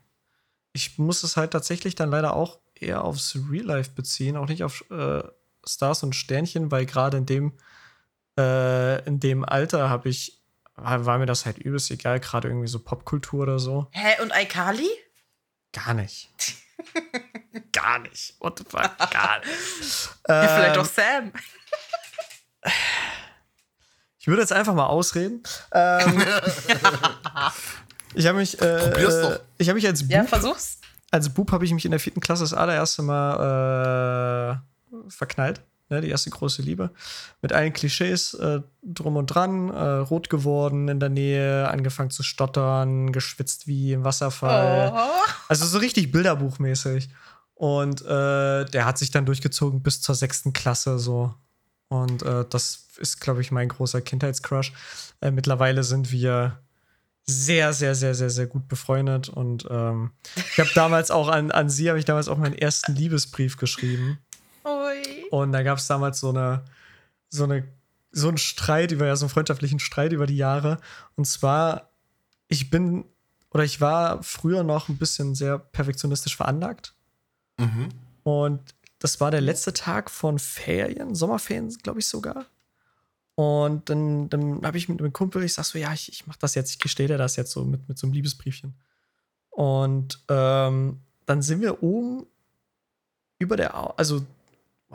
ich muss es halt tatsächlich dann leider auch eher aufs Real Life beziehen, auch nicht auf äh, Stars und Sternchen, weil gerade in dem äh, in dem Alter habe ich war, war mir das halt übelst egal, gerade irgendwie so Popkultur oder so. Hä, und Aikali? Gar nicht. Gar nicht. What the fuck? Gar nicht. Ja, vielleicht Ähm, auch Sam. Ich würde jetzt einfach mal ausreden. Ähm, ich habe mich, äh, Probier's äh, doch. ich habe mich als Bub, Ja, versuch's. als Bub habe ich mich in der vierten Klasse das allererste Mal äh, verknallt. Ne, die erste große Liebe. Mit allen Klischees äh, drum und dran, äh, rot geworden in der Nähe, angefangen zu stottern, geschwitzt wie im Wasserfall. Oh. Also so richtig bilderbuchmäßig. Und äh, der hat sich dann durchgezogen bis zur sechsten Klasse so. Und äh, das ist, glaube ich, mein großer Kindheitscrush. Äh, mittlerweile sind wir sehr, sehr, sehr, sehr, sehr gut befreundet. Und ähm, ich habe damals auch an, an sie, habe ich damals auch meinen ersten Liebesbrief geschrieben. Und da gab es damals so eine, so eine, so einen Streit über, ja, so einen freundschaftlichen Streit über die Jahre. Und zwar, ich bin, oder ich war früher noch ein bisschen sehr perfektionistisch veranlagt. Mhm. Und das war der letzte Tag von Ferien, Sommerferien, glaube ich sogar. Und dann, dann habe ich mit einem Kumpel, ich sag so, ja, ich, ich mach das jetzt, ich gestehe dir das jetzt so mit, mit so einem Liebesbriefchen. Und ähm, dann sind wir oben über der, Au also,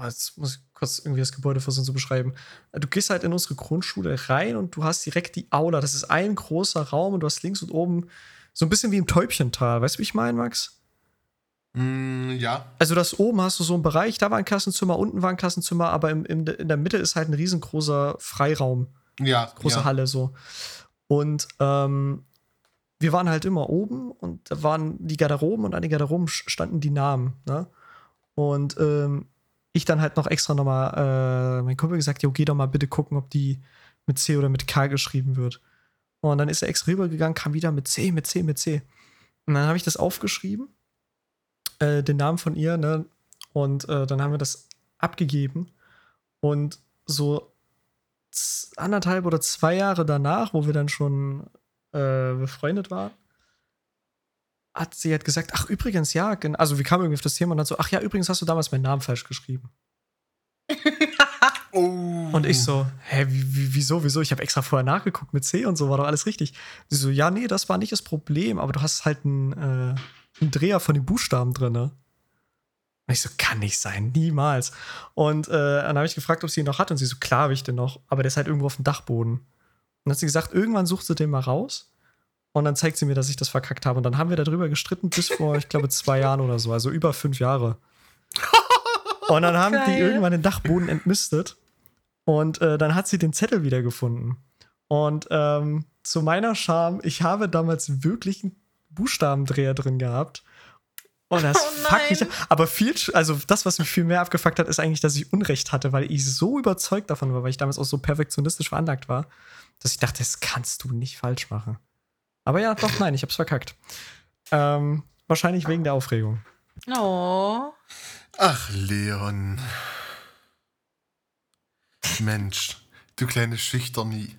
jetzt muss ich kurz irgendwie das Gebäude versuchen zu beschreiben. Du gehst halt in unsere Grundschule rein und du hast direkt die Aula. Das ist ein großer Raum und du hast links und oben so ein bisschen wie im Täubchental. Weißt du, wie ich meine, Max? Mm, ja. Also das oben hast du so einen Bereich, da war ein Klassenzimmer, unten war ein Klassenzimmer, aber im, im, in der Mitte ist halt ein riesengroßer Freiraum, Ja. große ja. Halle so. Und ähm, wir waren halt immer oben und da waren die Garderoben und an den Garderoben standen die Namen. Ne? Und ähm, ich dann halt noch extra nochmal, äh, mein Kumpel gesagt, jo, geh doch mal bitte gucken, ob die mit C oder mit K geschrieben wird. Und dann ist er extra rübergegangen, kam wieder mit C, mit C, mit C. Und dann habe ich das aufgeschrieben, äh, den Namen von ihr, ne? Und äh, dann haben wir das abgegeben. Und so anderthalb oder zwei Jahre danach, wo wir dann schon äh, befreundet waren, hat sie halt gesagt, ach übrigens, ja, also wir kamen irgendwie auf das Thema und dann so, ach ja, übrigens hast du damals meinen Namen falsch geschrieben. Oh. Und ich so, hä, wie, wie, wieso, wieso? Ich habe extra vorher nachgeguckt mit C und so, war doch alles richtig. Sie so, ja, nee, das war nicht das Problem, aber du hast halt einen, äh, einen Dreher von den Buchstaben drin, ne? Und ich so, kann nicht sein, niemals. Und äh, dann habe ich gefragt, ob sie ihn noch hat und sie so, klar habe ich den noch, aber der ist halt irgendwo auf dem Dachboden. Und dann hat sie gesagt, irgendwann sucht sie den mal raus und dann zeigt sie mir, dass ich das verkackt habe. Und dann haben wir darüber gestritten bis vor, ich glaube, zwei Jahren oder so, also über fünf Jahre. Und dann haben die Geil. irgendwann den Dachboden entmistet. Und äh, dann hat sie den Zettel wiedergefunden. Und ähm, zu meiner Scham, ich habe damals wirklich einen Buchstabendreher drin gehabt. Und das Oh fuckt mich. Aber viel, also das, was mich viel mehr abgefuckt hat, ist eigentlich, dass ich Unrecht hatte, weil ich so überzeugt davon war, weil ich damals auch so perfektionistisch veranlagt war, dass ich dachte, das kannst du nicht falsch machen. Aber ja, doch, nein, ich hab's verkackt. Ähm, wahrscheinlich wegen der Aufregung. Oh. Ach, Leon. Mensch, du kleine Schüchternie.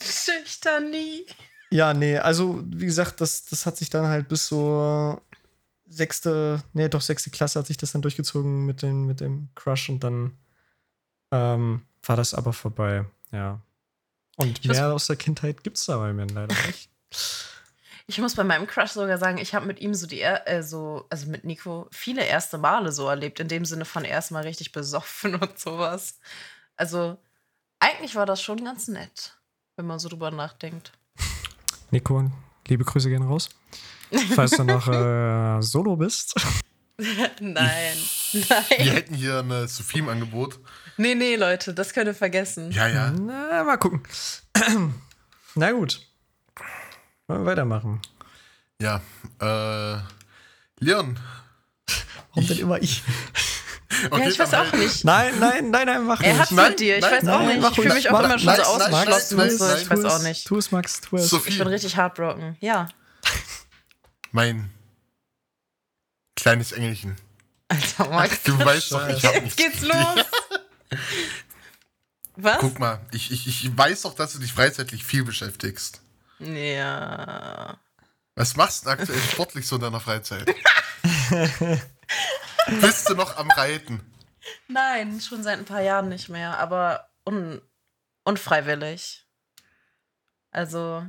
Schüchtern nie. Ja, nee, also wie gesagt, das, das hat sich dann halt bis so sechste, nee, doch sechste Klasse hat sich das dann durchgezogen mit, den, mit dem Crush und dann ähm, war das aber vorbei, ja. Und Ich mehr aus der Kindheit gibt's da bei mir leider nicht. Ich muss bei meinem Crush sogar sagen, ich habe mit ihm so die, er- äh, so, also mit Nico, viele erste Male so erlebt, in dem Sinne von erstmal richtig besoffen und sowas. Also, eigentlich war das schon ganz nett, wenn man so drüber nachdenkt. Nico, liebe Grüße gehen raus. Falls du noch äh, solo bist. Nein, Wir nein. hätten hier eine Sophie im Angebot. Nee, nee, Leute, das könnt ihr vergessen. Ja, ja. Na, mal gucken. Na gut. Wollen wir weitermachen. Ja. Äh, Leon. Warum denn immer ich? Okay, ja, ich weiß auch nicht. Nein, nein, nein, nein, mach Er nicht. hat Nein, von dir, ich nein, weiß auch nein, nicht. mach Ich fühle mich auch mach- immer schon nein, so nein, ausgeschlossen nein, und so. nein, Ich weiß auch es, nicht. Tu es, Max, tu es. Sophie. Ich bin richtig heartbroken. Ja. Mein kleines Engelchen. Alter, Max. Du weißt doch, ich hab Jetzt nichts. geht's los. Was? Guck mal, ich, ich, ich weiß doch, dass du dich freizeitlich viel beschäftigst. Ja. Was machst du aktuell sportlich so in deiner Freizeit? Bist du noch am Reiten? Nein, schon seit ein paar Jahren nicht mehr, aber un unfreiwillig. Also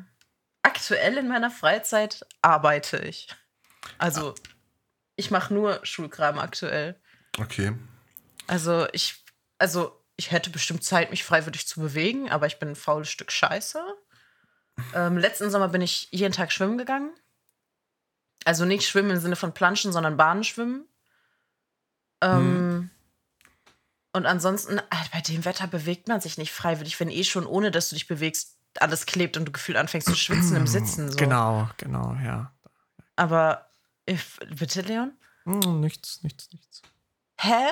aktuell in meiner Freizeit arbeite ich. Also ich mache nur Schulkram aktuell. Okay. Also ich, also ich hätte bestimmt Zeit, mich freiwillig zu bewegen, aber ich bin ein faules Stück Scheiße. Ähm, letzten Sommer bin ich jeden Tag schwimmen gegangen. Also nicht schwimmen im Sinne von Planschen, sondern Bahnenschwimmen. Ähm, Und ansonsten, äh, bei dem Wetter bewegt man sich nicht freiwillig, wenn eh schon ohne, dass du dich bewegst, alles klebt und du gefühlt anfängst zu schwitzen im Sitzen. So. Genau, genau, ja. Aber, if, bitte, Leon? Hm, nichts, nichts, nichts. Hä?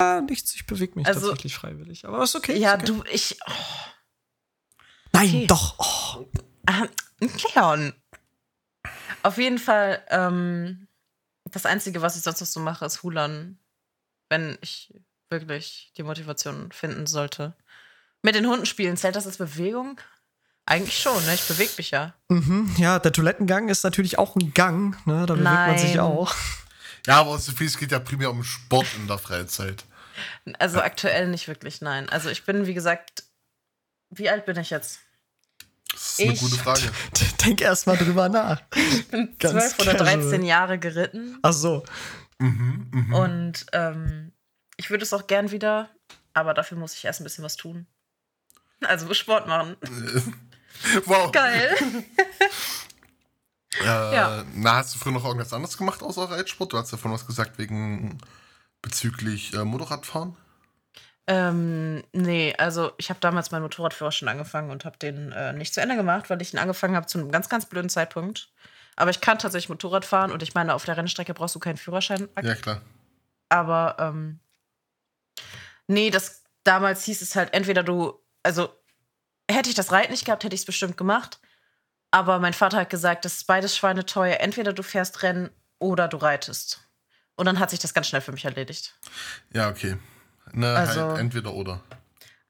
Ja, nichts, ich bewege mich Also- tatsächlich freiwillig. Aber ist okay. Ja, ist okay. du, ich. Oh, Nein, okay. doch. Oh. ah, Leon. Auf jeden Fall, ähm, das Einzige, was ich sonst noch so mache, ist Hulan. Wenn ich wirklich die Motivation finden sollte. Mit den Hunden spielen, zählt das als Bewegung? Eigentlich schon, ne? Ich bewege mich ja. Mhm, ja, der Toilettengang ist natürlich auch ein Gang, ne? Da bewegt man sich Nein. auch. Ja, aber es geht ja primär um Sport in der Freizeit. Also aktuell nicht wirklich, nein. Also ich bin, wie gesagt, wie alt bin ich jetzt? Das ist eine Ich- gute Frage. Denk erst mal drüber nach. Ich bin Ganz 12 oder casual. 13 Jahre geritten. Ach so. Mhm, mhm. Und ähm, ich würde es auch gern wieder, aber dafür muss ich erst ein bisschen was tun. Also Sport machen. wow. Geil. Äh, Ja. Na, hast du früher noch irgendwas anderes gemacht außer Reitsport? Du hast davon was gesagt wegen bezüglich äh, Motorradfahren. Ähm, nee, also ich habe damals meinen Motorradführerschein angefangen und habe den äh, nicht zu Ende gemacht, weil ich ihn angefangen habe zu einem ganz, ganz blöden Zeitpunkt. Aber ich kann tatsächlich Motorrad fahren und ich meine, auf der Rennstrecke brauchst du keinen Führerschein. Ja, klar. Aber ähm, nee, das damals hieß es halt entweder du, also hätte ich das Reiten nicht gehabt, hätte ich es bestimmt gemacht. Aber mein Vater hat gesagt, das ist beides schweineteuer. Entweder du fährst Rennen oder du reitest. Und dann hat sich das ganz schnell für mich erledigt. Ja, okay. Ne, Also- halt entweder oder.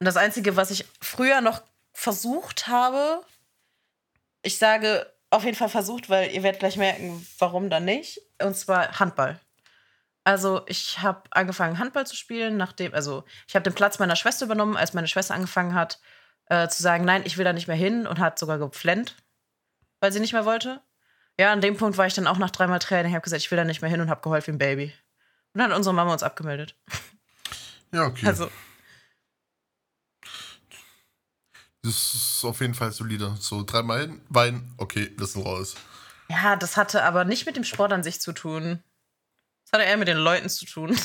Und das Einzige, was ich früher noch versucht habe, ich sage auf jeden Fall versucht, weil ihr werdet gleich merken, warum dann nicht. Und zwar Handball. Also ich habe angefangen Handball zu spielen, nachdem, also ich habe den Platz meiner Schwester übernommen, als meine Schwester angefangen hat äh, zu sagen, nein, ich will da nicht mehr hin und hat sogar gepflennt, weil sie nicht mehr wollte. Ja, an dem Punkt war ich dann auch nach dreimal Training, habe gesagt, ich will da nicht mehr hin und habe geheult wie ein Baby. Und dann hat unsere Mama uns abgemeldet. Ja, okay. Also das ist auf jeden Fall solide. So dreimal Wein, okay, wir sind raus. Ja, das hatte aber nicht mit dem Sport an sich zu tun. Das hatte eher mit den Leuten zu tun.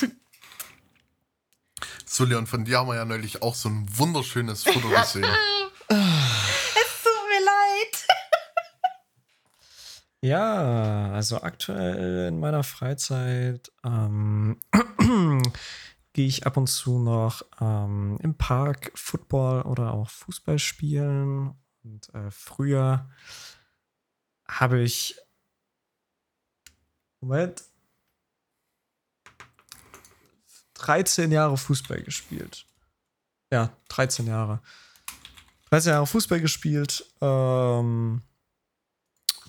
So, Leon, von dir haben wir ja neulich auch so ein wunderschönes Foto gesehen. Es tut mir leid. Ja, also aktuell in meiner Freizeit ähm, gehe ich ab und zu noch ähm, im Park Football oder auch Fußball spielen. Und äh, früher habe ich. Moment. 13 Jahre Fußball gespielt. Ja, 13 Jahre. 13 Jahre Fußball gespielt. Ähm,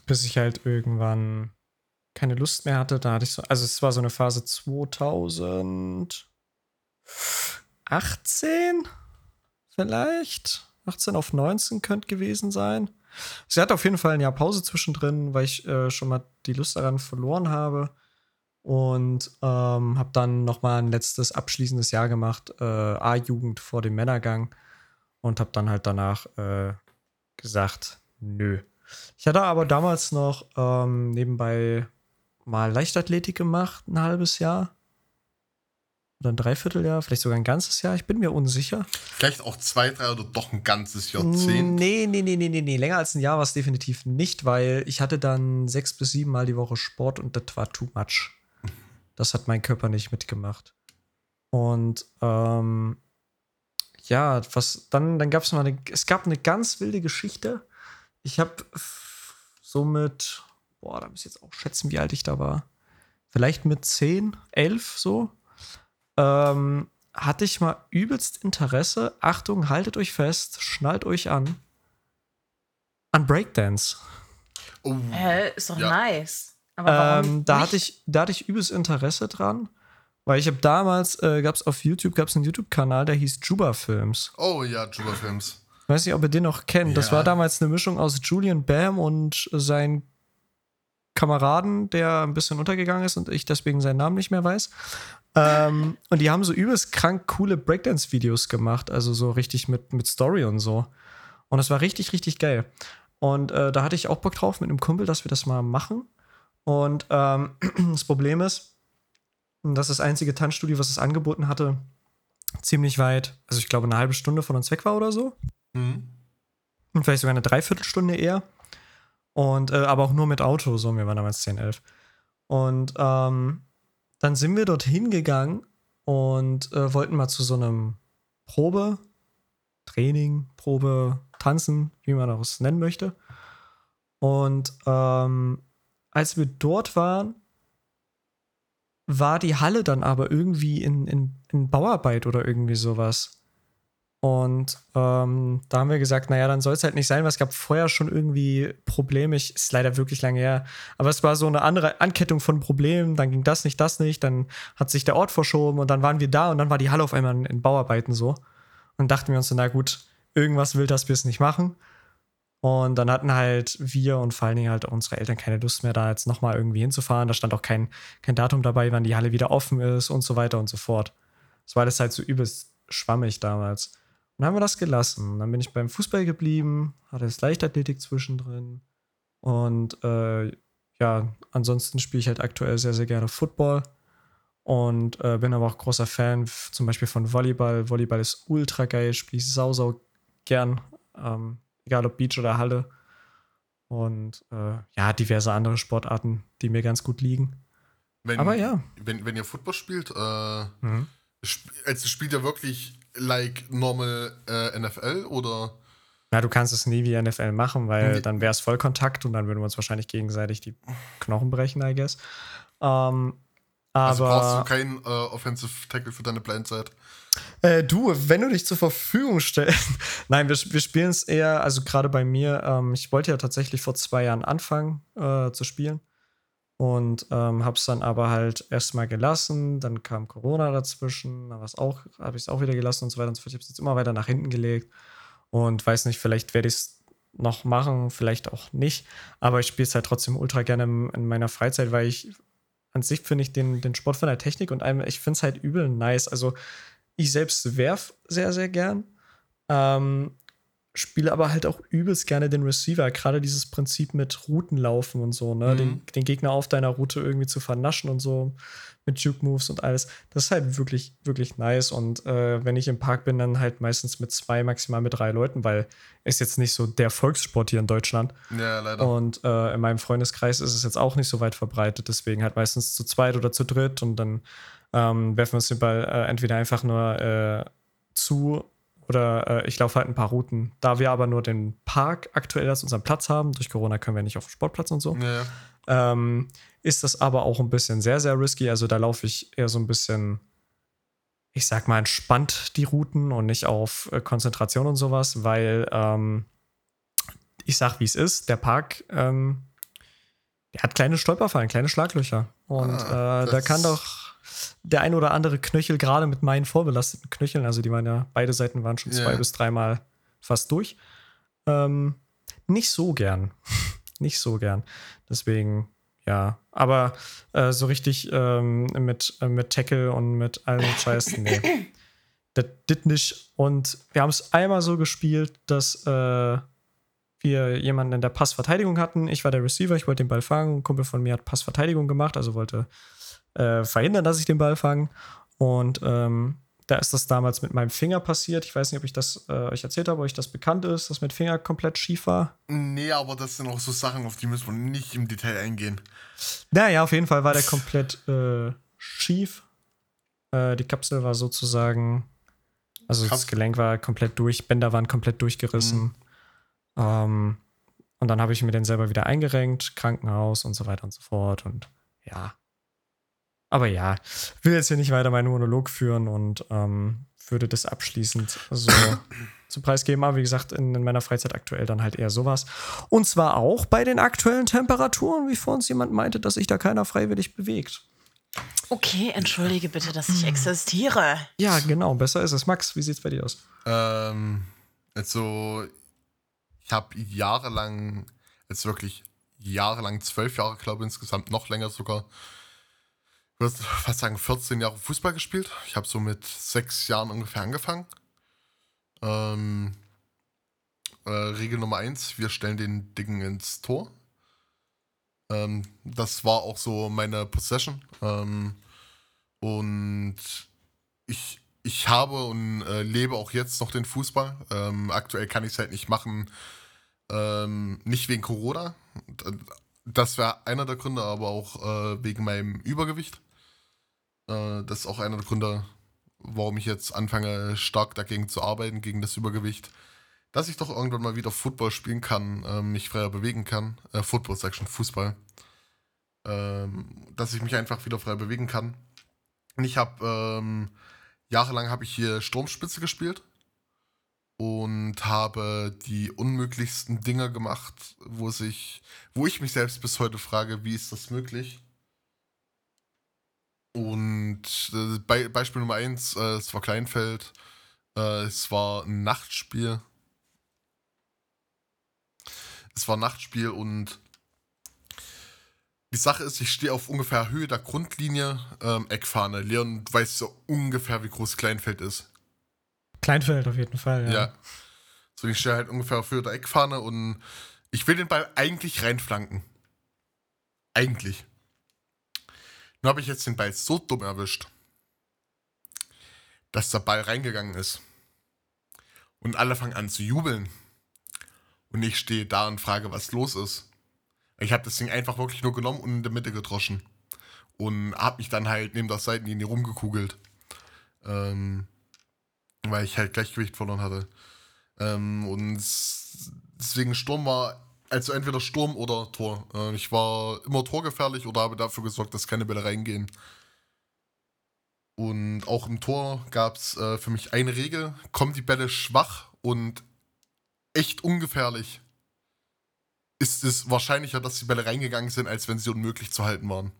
bis ich halt irgendwann keine Lust mehr hatte. Da hatte ich so, also es war so eine Phase 2018 vielleicht. 18 auf 19 könnte gewesen sein. Sie hatte auf jeden Fall ein Jahr Pause zwischendrin, weil ich äh, schon mal die Lust daran verloren habe. Und ähm, habe dann noch mal ein letztes abschließendes Jahr gemacht, äh, A-Jugend vor dem Männergang. Und habe dann halt danach äh, gesagt, nö. Ich hatte aber damals noch ähm, nebenbei mal Leichtathletik gemacht, ein halbes Jahr. Oder ein Dreivierteljahr, vielleicht sogar ein ganzes Jahr. Ich bin mir unsicher. Vielleicht auch zwei, drei oder doch ein ganzes Jahrzehnt. Nee, nee, nee, nee, nee, nee. Länger als ein Jahr war es definitiv nicht, weil ich hatte dann sechs bis sieben Mal die Woche Sport und das war too much. Das hat mein Körper nicht mitgemacht. Und ähm, ja, was dann, dann gab es mal eine, es gab eine ganz wilde Geschichte. Ich habe somit, boah, da muss ich jetzt auch schätzen, wie alt ich da war. Vielleicht mit 10, 11 so. Ähm, hatte ich mal übelst Interesse. Achtung, haltet euch fest, schnallt euch an. An Breakdance. Oh, Hä, ist doch Ja. nice. Aber warum Ähm, da, nicht? hatte ich, da hatte ich übelst Interesse dran. Weil ich habe damals, äh, gab es auf YouTube, gab es einen YouTube-Kanal, der hieß Juba Films. oh ja, Juba Films. Ich weiß nicht, ob ihr den noch kennt. Das Ja. war damals eine Mischung aus Julian Bam und seinen Kameraden, der ein bisschen untergegangen ist und ich deswegen seinen Namen nicht mehr weiß. Ähm, und die haben so übelst krank coole Breakdance-Videos gemacht, also so richtig mit, mit Story und so. Und das war richtig, richtig geil. Und äh, da hatte ich auch Bock drauf mit einem Kumpel, dass wir das mal machen. Und ähm, das Problem ist, dass das einzige Tanzstudio, was es angeboten hatte, ziemlich weit, also ich glaube eine halbe Stunde von uns weg war oder so. Mhm. Und vielleicht sogar eine Dreiviertelstunde eher. Und äh, aber auch nur mit Auto, so, wir waren damals 10, 11. Und ähm, dann sind wir dorthin gegangen und äh, wollten mal zu so einem Probe, Training, Probe, Tanzen, wie man das nennen möchte. Und ähm, als wir dort waren, war die Halle dann aber irgendwie in, in, in Bauarbeit oder irgendwie sowas. Und ähm, da haben wir gesagt, naja, dann soll es halt nicht sein, weil es gab vorher schon irgendwie Probleme. Ich, ist leider wirklich lange her. Aber es war so eine andere Ankettung von Problemen. Dann ging das nicht, das nicht. Dann hat sich der Ort verschoben und dann waren wir da und dann war die Halle auf einmal in, in Bauarbeiten so. Und dachten wir uns so, na gut, irgendwas will das bis nicht machen. Und dann hatten halt wir und vor allen Dingen halt unsere Eltern keine Lust mehr, da jetzt nochmal irgendwie hinzufahren. Da stand auch kein, kein Datum dabei, wann die Halle wieder offen ist und so weiter und so fort. Das war alles halt so übelst schwammig damals. Dann haben wir das gelassen. Dann bin ich beim Fußball geblieben, hatte das Leichtathletik zwischendrin. Und äh, ja, ansonsten spiele ich halt aktuell sehr, sehr gerne Football. Und äh, bin aber auch großer Fan zum Beispiel von Volleyball. Volleyball ist ultra geil, spiele ich sau, sau gern. Ähm, egal ob Beach oder Halle. Und äh, ja, diverse andere Sportarten, die mir ganz gut liegen. Wenn, Aber ja. Wenn, wenn ihr Football spielt, äh, Mhm. sp- also spielt ihr wirklich like normal äh, NFL oder? Ja, du kannst es nie wie NFL machen, weil Nee. dann wäre es Vollkontakt und dann würden wir uns wahrscheinlich gegenseitig die Knochen brechen, I guess. Ähm, Also brauchst aber du keinen äh, Offensive Tackle für deine Blindside. äh, du, wenn du dich zur Verfügung stellst. Nein, wir, wir spielen es eher, also gerade bei mir, ähm, ich wollte ja tatsächlich vor zwei Jahren anfangen äh, zu spielen. Und ähm, habe es dann aber halt erstmal gelassen, dann kam Corona dazwischen, dann auch, habe ich es auch wieder gelassen und so weiter und so fort. Ich habe es jetzt immer weiter nach hinten gelegt und weiß nicht, vielleicht werde ich es noch machen, vielleicht auch nicht. Aber ich spiele es halt trotzdem ultra gerne in, in meiner Freizeit, weil ich an sich finde ich den, den Sport von der Technik und einem, ich finde es halt übel nice. Also ich selbst werf sehr, sehr gern. Ähm, spiele aber halt auch übelst gerne den Receiver. Gerade dieses Prinzip mit Routenlaufen und so, ne? Mhm. Den, den Gegner auf deiner Route irgendwie zu vernaschen und so mit Juke-Moves und alles. Das ist halt wirklich, wirklich nice. Und äh, wenn ich im Park bin, dann halt meistens mit zwei, maximal mit drei Leuten, weil ist jetzt nicht so der Volkssport hier in Deutschland. Ja, leider. Und äh, in meinem Freundeskreis ist es jetzt auch nicht so weit verbreitet, deswegen halt meistens zu zweit oder zu dritt und dann ähm, werfen wir uns den Ball äh, entweder einfach nur äh, zu oder äh, ich laufe halt ein paar Routen. Da wir aber nur den Park aktuell als unseren Platz haben, durch Corona können wir nicht auf den Sportplatz und so, ja. ähm, ist das aber auch ein bisschen sehr, sehr risky. Also da laufe ich eher so ein bisschen, ich sag mal, entspannt die Routen und nicht auf äh, Konzentration und sowas, weil ähm, ich sag, wie es ist, der Park, ähm, der hat kleine Stolperfallen, kleine Schlaglöcher. Und Ah, äh, da kann doch der ein oder andere Knöchel, gerade mit meinen vorbelasteten Knöcheln, also die waren ja, beide Seiten waren schon zwei Ja. bis dreimal fast durch, ähm, nicht so gern. nicht so gern. Deswegen, ja. Aber äh, so richtig ähm, mit, äh, mit Tackle und mit allem Scheiß, nee. Das dit nicht. Und wir haben es einmal so gespielt, dass äh, wir jemanden in der Passverteidigung hatten. Ich war der Receiver, ich wollte den Ball fangen. Ein Kumpel von mir hat Passverteidigung gemacht, also wollte äh, verhindern, dass ich den Ball fange. Und ähm, da ist das damals mit meinem Finger passiert. Ich weiß nicht, ob ich das äh, euch erzählt habe, ob euch das bekannt ist, dass mein Finger komplett schief war. Nee, aber das sind auch so Sachen, auf die müssen wir nicht im Detail eingehen. Naja, auf jeden Fall war der komplett äh, schief. Äh, die Kapsel war sozusagen, also das Krass. Gelenk war komplett durch, Bänder waren komplett durchgerissen. Ähm, und dann habe ich mir den selber wieder eingerenkt, Krankenhaus und so weiter und so fort. Und ja. Aber ja, will jetzt hier nicht weiter meinen Monolog führen und ähm, würde das abschließend so zum Preis geben. Aber wie gesagt, in, in meiner Freizeit aktuell dann halt eher sowas. Und zwar auch bei den aktuellen Temperaturen, wie vor uns jemand meinte, dass sich da keiner freiwillig bewegt. Okay, entschuldige bitte, dass ich existiere. Ja, genau, besser ist es. Max, wie sieht's bei dir aus? Ähm, also, ich habe jahrelang, jetzt wirklich jahrelang, zwölf Jahre, glaube ich, insgesamt, noch länger sogar, würde fast sagen 14 Jahre Fußball gespielt. Ich habe so mit sechs Jahren ungefähr angefangen. Ähm, äh, Regel Nummer eins, wir stellen den Dingen ins Tor. Ähm, das war auch so meine Possession. Ähm, und ich ich habe und äh, lebe auch jetzt noch den Fußball. Ähm, aktuell kann ich es halt nicht machen, ähm, nicht wegen Corona. Das wäre einer der Gründe, aber auch äh, wegen meinem Übergewicht. Äh, das ist auch einer der Gründe, warum ich jetzt anfange, stark dagegen zu arbeiten, gegen das Übergewicht. Dass ich doch irgendwann mal wieder Football spielen kann, äh, mich freier bewegen kann. Äh, Football, sag ich schon, Fußball. Ähm, dass ich mich einfach wieder frei bewegen kann. Und ich habe ähm, jahrelang habe ich hier Sturmspitze gespielt und habe die unmöglichsten Dinge gemacht, wo sich, wo ich mich selbst bis heute frage, wie ist das möglich? Und äh, Be Beispiel Nummer eins, äh, es war Kleinfeld, äh, es war ein Nachtspiel. Es war ein Nachtspiel und die Sache ist, ich stehe auf ungefähr Höhe der Grundlinie, ähm, Eckfahne. Leon weiß so ungefähr, wie groß Kleinfeld ist. Kleinfeld auf jeden Fall, ja. ja. So, ich stehe halt ungefähr auf Höhe der Eckfahne und ich will den Ball eigentlich reinflanken. Eigentlich. Nur habe ich jetzt den Ball so dumm erwischt, dass der Ball reingegangen ist. Und alle fangen an zu jubeln. Und ich stehe da und frage, was los ist. Ich habe das Ding einfach wirklich nur genommen und in der Mitte gedroschen. Und habe mich dann halt neben der Seitenlinie rumgekugelt. Ähm, weil ich halt Gleichgewicht verloren hatte. Ähm, und deswegen Sturm war also entweder Sturm oder Tor. Äh, ich war immer torgefährlich oder habe dafür gesorgt, dass keine Bälle reingehen. Und auch im Tor gab es äh, für mich eine Regel: kommen die Bälle schwach und echt ungefährlich, ist es wahrscheinlicher, dass die Bälle reingegangen sind, als wenn sie unmöglich zu halten waren.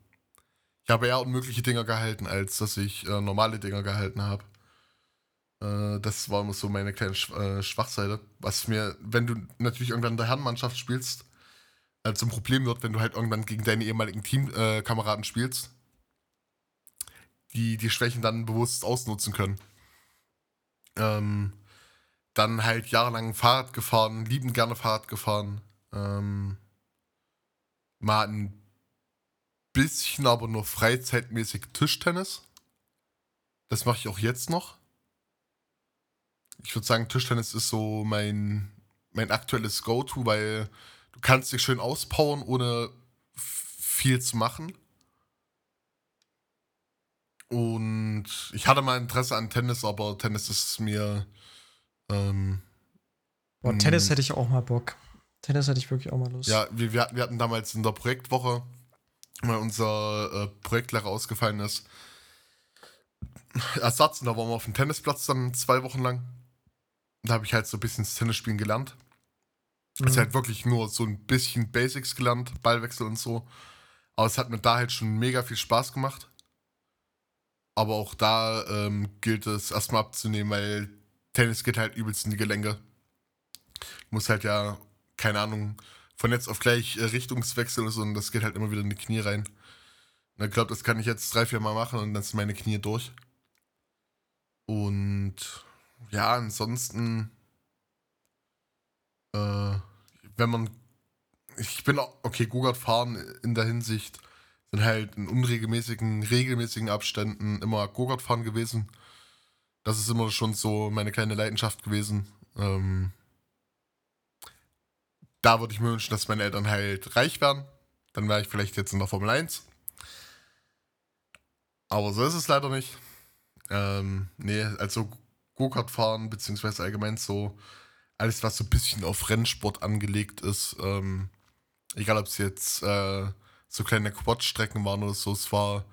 Ich habe eher unmögliche Dinger gehalten, als dass ich äh, normale Dinger gehalten habe. Äh, das war immer so meine kleine äh, Schwachseite. Was mir, wenn du natürlich irgendwann in der Herrenmannschaft spielst, äh, zum Problem wird, wenn du halt irgendwann gegen deine ehemaligen Teamkameraden spielst, die die Schwächen dann bewusst ausnutzen können. Ähm, dann halt jahrelang Fahrrad gefahren, liebend gerne Fahrrad gefahren. Ähm, mal ein bisschen, aber nur freizeitmäßig Tischtennis. Das mache ich auch jetzt noch. Ich würde sagen, Tischtennis ist so mein, mein aktuelles Go-To, weil du kannst dich schön auspowern, ohne viel zu machen. Und ich hatte mal Interesse an Tennis, aber Tennis ist mir. Ähm, Boah, Tennis hätte ich auch mal Bock. Tennis hätte ich wirklich auch mal Lust. Ja, wir, wir hatten damals in der Projektwoche, weil unser äh, Projektlehrer ausgefallen ist, Ersatz und da waren wir auf dem Tennisplatz dann zwei Wochen lang. Da habe ich halt so ein bisschen das Tennisspielen gelernt. Mhm. Ist halt wirklich nur so ein bisschen Basics gelernt, Ballwechsel und so. Aber es hat mir da halt schon mega viel Spaß gemacht. Aber auch da ähm, gilt es erstmal abzunehmen, weil Tennis geht halt übelst in die Gelenke. Muss halt ja keine Ahnung, von jetzt auf gleich äh, Richtungswechsel und das geht halt immer wieder in die Knie rein. Und ich glaube, das kann ich jetzt drei, vier Mal machen und dann sind meine Knie durch. Und ja, ansonsten, äh, wenn man, ich bin auch, okay, Gogart fahren in der Hinsicht sind halt in unregelmäßigen, regelmäßigen Abständen immer Gogart fahren gewesen. Das ist immer schon so meine kleine Leidenschaft gewesen. Ähm, da würde ich mir wünschen, dass meine Eltern halt reich wären. Dann wäre ich vielleicht jetzt in der Formel 1. Aber so ist es leider nicht. Ähm, nee, also Go-Kart fahren, beziehungsweise allgemein so alles, was so ein bisschen auf Rennsport angelegt ist. Ähm, egal, ob es jetzt äh, so kleine Quad-Strecken waren oder so, es war,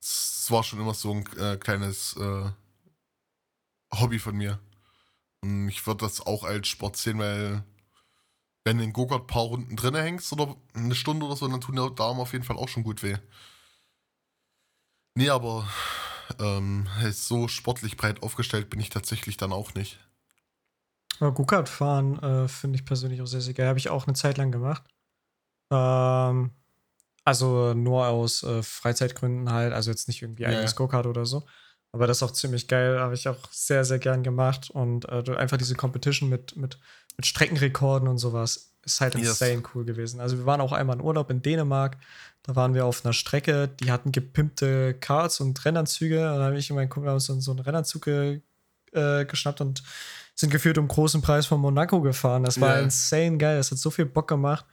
es war schon immer so ein äh, kleines äh, Hobby von mir. Und ich würde das auch als Sport sehen, weil wenn du in Go-Kart ein paar Runden drin hängst oder eine Stunde oder so, dann tun die Daumen auf jeden Fall auch schon gut weh. Nee, aber ähm, so sportlich breit aufgestellt bin ich tatsächlich dann auch nicht. Go-Kart fahren äh, finde ich persönlich auch sehr, sehr geil. Habe ich auch eine Zeit lang gemacht. Ähm, also nur aus äh, Freizeitgründen halt, also jetzt nicht irgendwie eigenes ja. Go-Kart oder so. Aber das ist auch ziemlich geil, habe ich auch sehr, sehr gern gemacht. Und äh, einfach diese Competition mit, mit, mit Streckenrekorden und sowas ist halt insane yes. cool gewesen. Also wir waren auch einmal in Urlaub in Dänemark. Da waren wir auf einer Strecke, die hatten gepimpte Karts und Rennanzüge. Und da habe ich und mein Kumpel so, so einen Rennanzug ge, äh, geschnappt und sind geführt um großen Preis von Monaco gefahren. Das war Ja. insane geil. Das hat so viel Bock gemacht.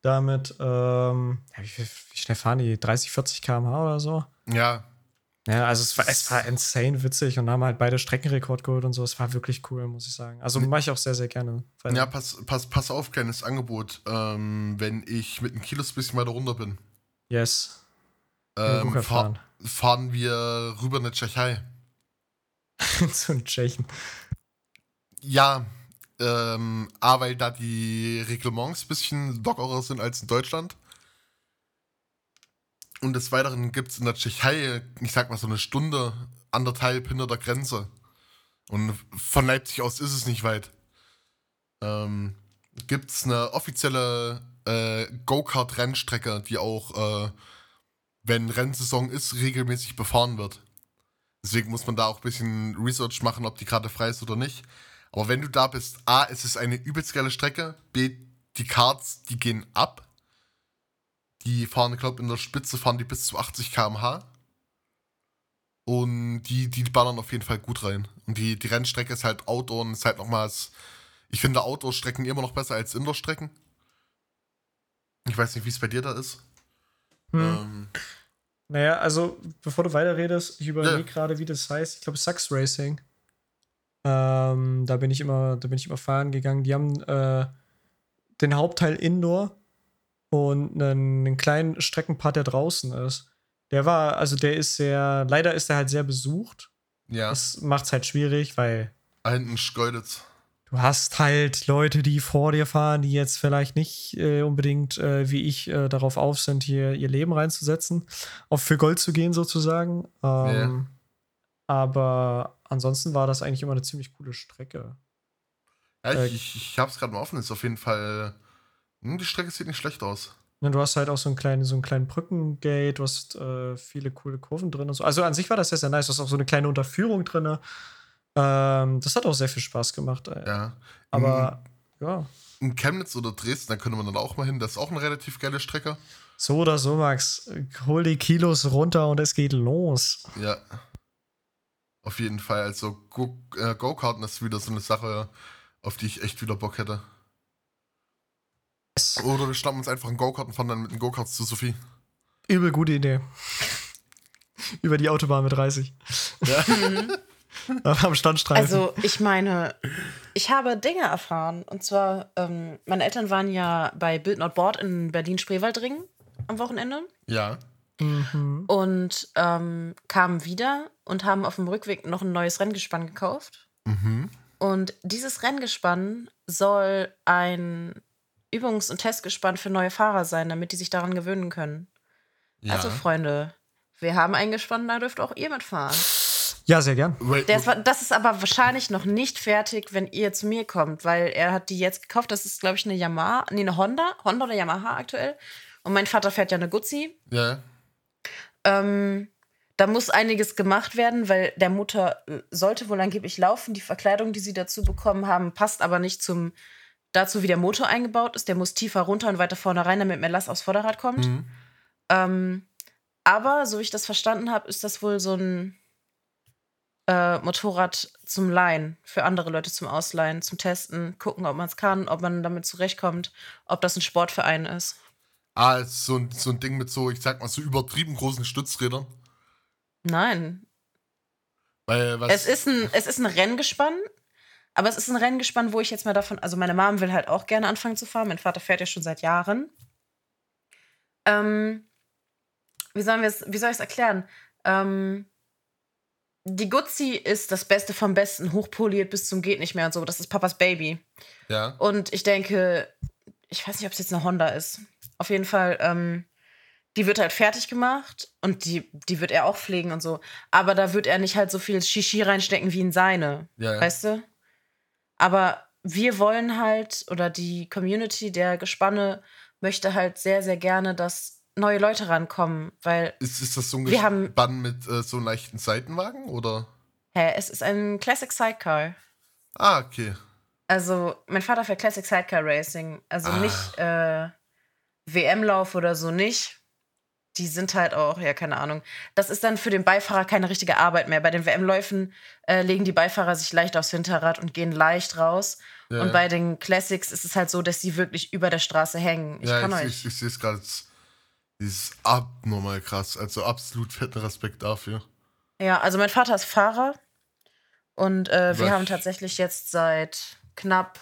Damit, ähm, ja, wie, wie schnell fahren die? 30, 40 km/h oder so? Ja, Ja, also es war, es war insane witzig und haben halt beide Streckenrekord geholt und so. Es war wirklich cool, muss ich sagen. Also mache ich auch sehr, sehr gerne. Ja pass, pass, pass auf, kleines Angebot. Ähm, wenn ich mit einem Kilos bisschen weiter runter bin, Yes. ähm, fahr, fahren. fahren wir rüber in die Tschechei. Zu den Tschechen. Ja, ähm, A, weil da die Reglements ein bisschen lockerer sind als in Deutschland. Und des Weiteren gibt es in der Tschechei, ich sag mal so eine Stunde, anderthalb hinter der Grenze. Und von Leipzig aus ist es nicht weit. Ähm, gibt es eine offizielle äh, Go-Kart-Rennstrecke, die auch, äh, wenn Rennsaison ist, regelmäßig befahren wird. Deswegen muss man da auch ein bisschen Research machen, ob die gerade frei ist oder nicht. Aber wenn du da bist, A, es ist eine übelst geile Strecke, B, die Karts, die gehen ab. Die fahren, ich glaube, in der Spitze fahren die bis zu 80 km/h. Und die, die ballern auf jeden Fall gut rein. Und die, die Rennstrecke ist halt Outdoor und ist halt nochmals. Ich finde Outdoor-Strecken immer noch besser als Indoor-Strecken. Ich weiß nicht, wie es bei dir da ist. Hm. Ähm, Naja, also bevor du weiterredest, ich überlege Ja. gerade, wie das heißt. Ich glaube, Sucks Racing. Ähm, da bin ich immer, da bin ich immer fahren gegangen. Die haben äh, den Hauptteil Indoor und einen, einen kleinen Streckenpart, der draußen ist. Der war, also der ist sehr, leider ist er halt sehr besucht. ja, Das macht es halt schwierig, weil hinten Schkeuditz. Du hast halt Leute, die vor dir fahren, die jetzt vielleicht nicht äh, unbedingt äh, wie ich äh, darauf auf sind, hier ihr Leben reinzusetzen, auf für Gold zu gehen sozusagen. Ähm, Aber ansonsten war das eigentlich immer eine ziemlich coole Strecke. Ja, Äh, ich, ich, ich hab's gerade mal offen, ist auf jeden Fall. Hm, die Strecke sieht nicht schlecht aus. Ne, Du hast halt auch so einen kleinen, so einen kleinen Brückengate, du hast äh, viele coole Kurven drin und so. Also an sich war das sehr, sehr nice. Du hast auch so eine kleine Unterführung drin. Ähm, das hat auch sehr viel Spaß gemacht. Äh. Ja. Aber ja, In, in Chemnitz oder Dresden, da könnte man dann auch mal hin. Das ist auch eine relativ geile Strecke. so oder so, Max. Hol die Kilos runter und es geht los. Ja. Auf jeden Fall. Also äh, Go-Karten ist wieder so eine Sache, auf die ich echt wieder Bock hätte. Oder wir schnappen uns einfach einen Go-Kart und fahren dann mit den Go-Karts zu Sophie. Übel gute Idee. Über die Autobahn mit 30. Ja. Am Standstreifen. Also, ich meine, ich habe Dinge erfahren. Und zwar, ähm, meine Eltern waren ja bei Bild Not Board in Berlin-Spreewaldring am Wochenende ja. mhm. und ähm, kamen wieder und haben auf dem Rückweg noch ein neues Renngespann gekauft. Mhm. Und dieses Renngespann soll ein Übungs- und Testgespann für neue Fahrer sein, damit die sich daran gewöhnen können. Ja. Also, Freunde, wir haben ein Gespann, da dürft auch ihr mitfahren. Ja, sehr gern. Ist, das ist aber wahrscheinlich noch nicht fertig, wenn ihr zu mir kommt, weil er hat die jetzt gekauft. Das ist, glaube ich, eine Yamaha, nee, eine Honda, Honda oder Yamaha aktuell. Und mein Vater fährt ja eine Guzzi. ja. Ähm, da muss einiges gemacht werden, weil der Mutter äh, sollte wohl angeblich laufen. Die Verkleidung, die sie dazu bekommen haben, passt aber nicht zum dazu, wie der Motor eingebaut ist. Der muss tiefer runter und weiter vorne rein, damit mehr Last aufs Vorderrad kommt. Mhm. Ähm, aber, so wie ich das verstanden habe, ist das wohl so ein äh, Motorrad zum Leihen, für andere Leute zum Ausleihen, zum Testen, gucken, ob man es kann, ob man damit zurechtkommt, ob das ein Sportverein ist. Ah, ist so ein, so ein Ding mit so, ich sag mal, so übertrieben großen Stützrädern. Nein, Weil, was, es ist, ein, es ist ein Renngespann, aber es ist ein Renngespann, wo ich jetzt mal davon, also meine Mom will halt auch gerne anfangen zu fahren, mein Vater fährt ja schon seit Jahren. Ähm, wie, sollen wie soll ich es erklären? Ähm, die Guzzi ist das Beste vom Besten, hochpoliert bis zum geht nicht mehr und so. Das ist Papas Baby. ja. Und ich denke, ich weiß nicht, ob es jetzt eine Honda ist. Auf jeden Fall, ähm, die wird halt fertig gemacht und die, die wird er auch pflegen und so. Aber da wird er nicht halt so viel Shishi reinstecken wie in seine. Ja, ja. Weißt du? Aber wir wollen halt, oder die Community der Gespanne möchte halt sehr, sehr gerne, dass neue Leute rankommen, weil, Ist, ist das so ein Wir haben- Gespann mit äh, so einem leichten Seitenwagen, oder? hä, es ist ein Classic Sidecar. Ah, okay. Also, mein Vater fährt Classic Sidecar Racing. Also Ah. nicht äh, WM-Lauf oder so nicht. die sind halt auch, ja, keine Ahnung. Das ist dann für den Beifahrer keine richtige Arbeit mehr. Bei den WM-Läufen äh, legen die Beifahrer sich leicht aufs Hinterrad und gehen leicht raus. Ja, und ja. bei den Classics ist es halt so, dass sie wirklich über der Straße hängen. Ich ja, kann ich, euch. ich, ich sehe es gerade. Dieses abnormal krass. Also absolut fetten Respekt dafür. Ja, also mein Vater ist Fahrer und äh, wir haben tatsächlich jetzt seit knapp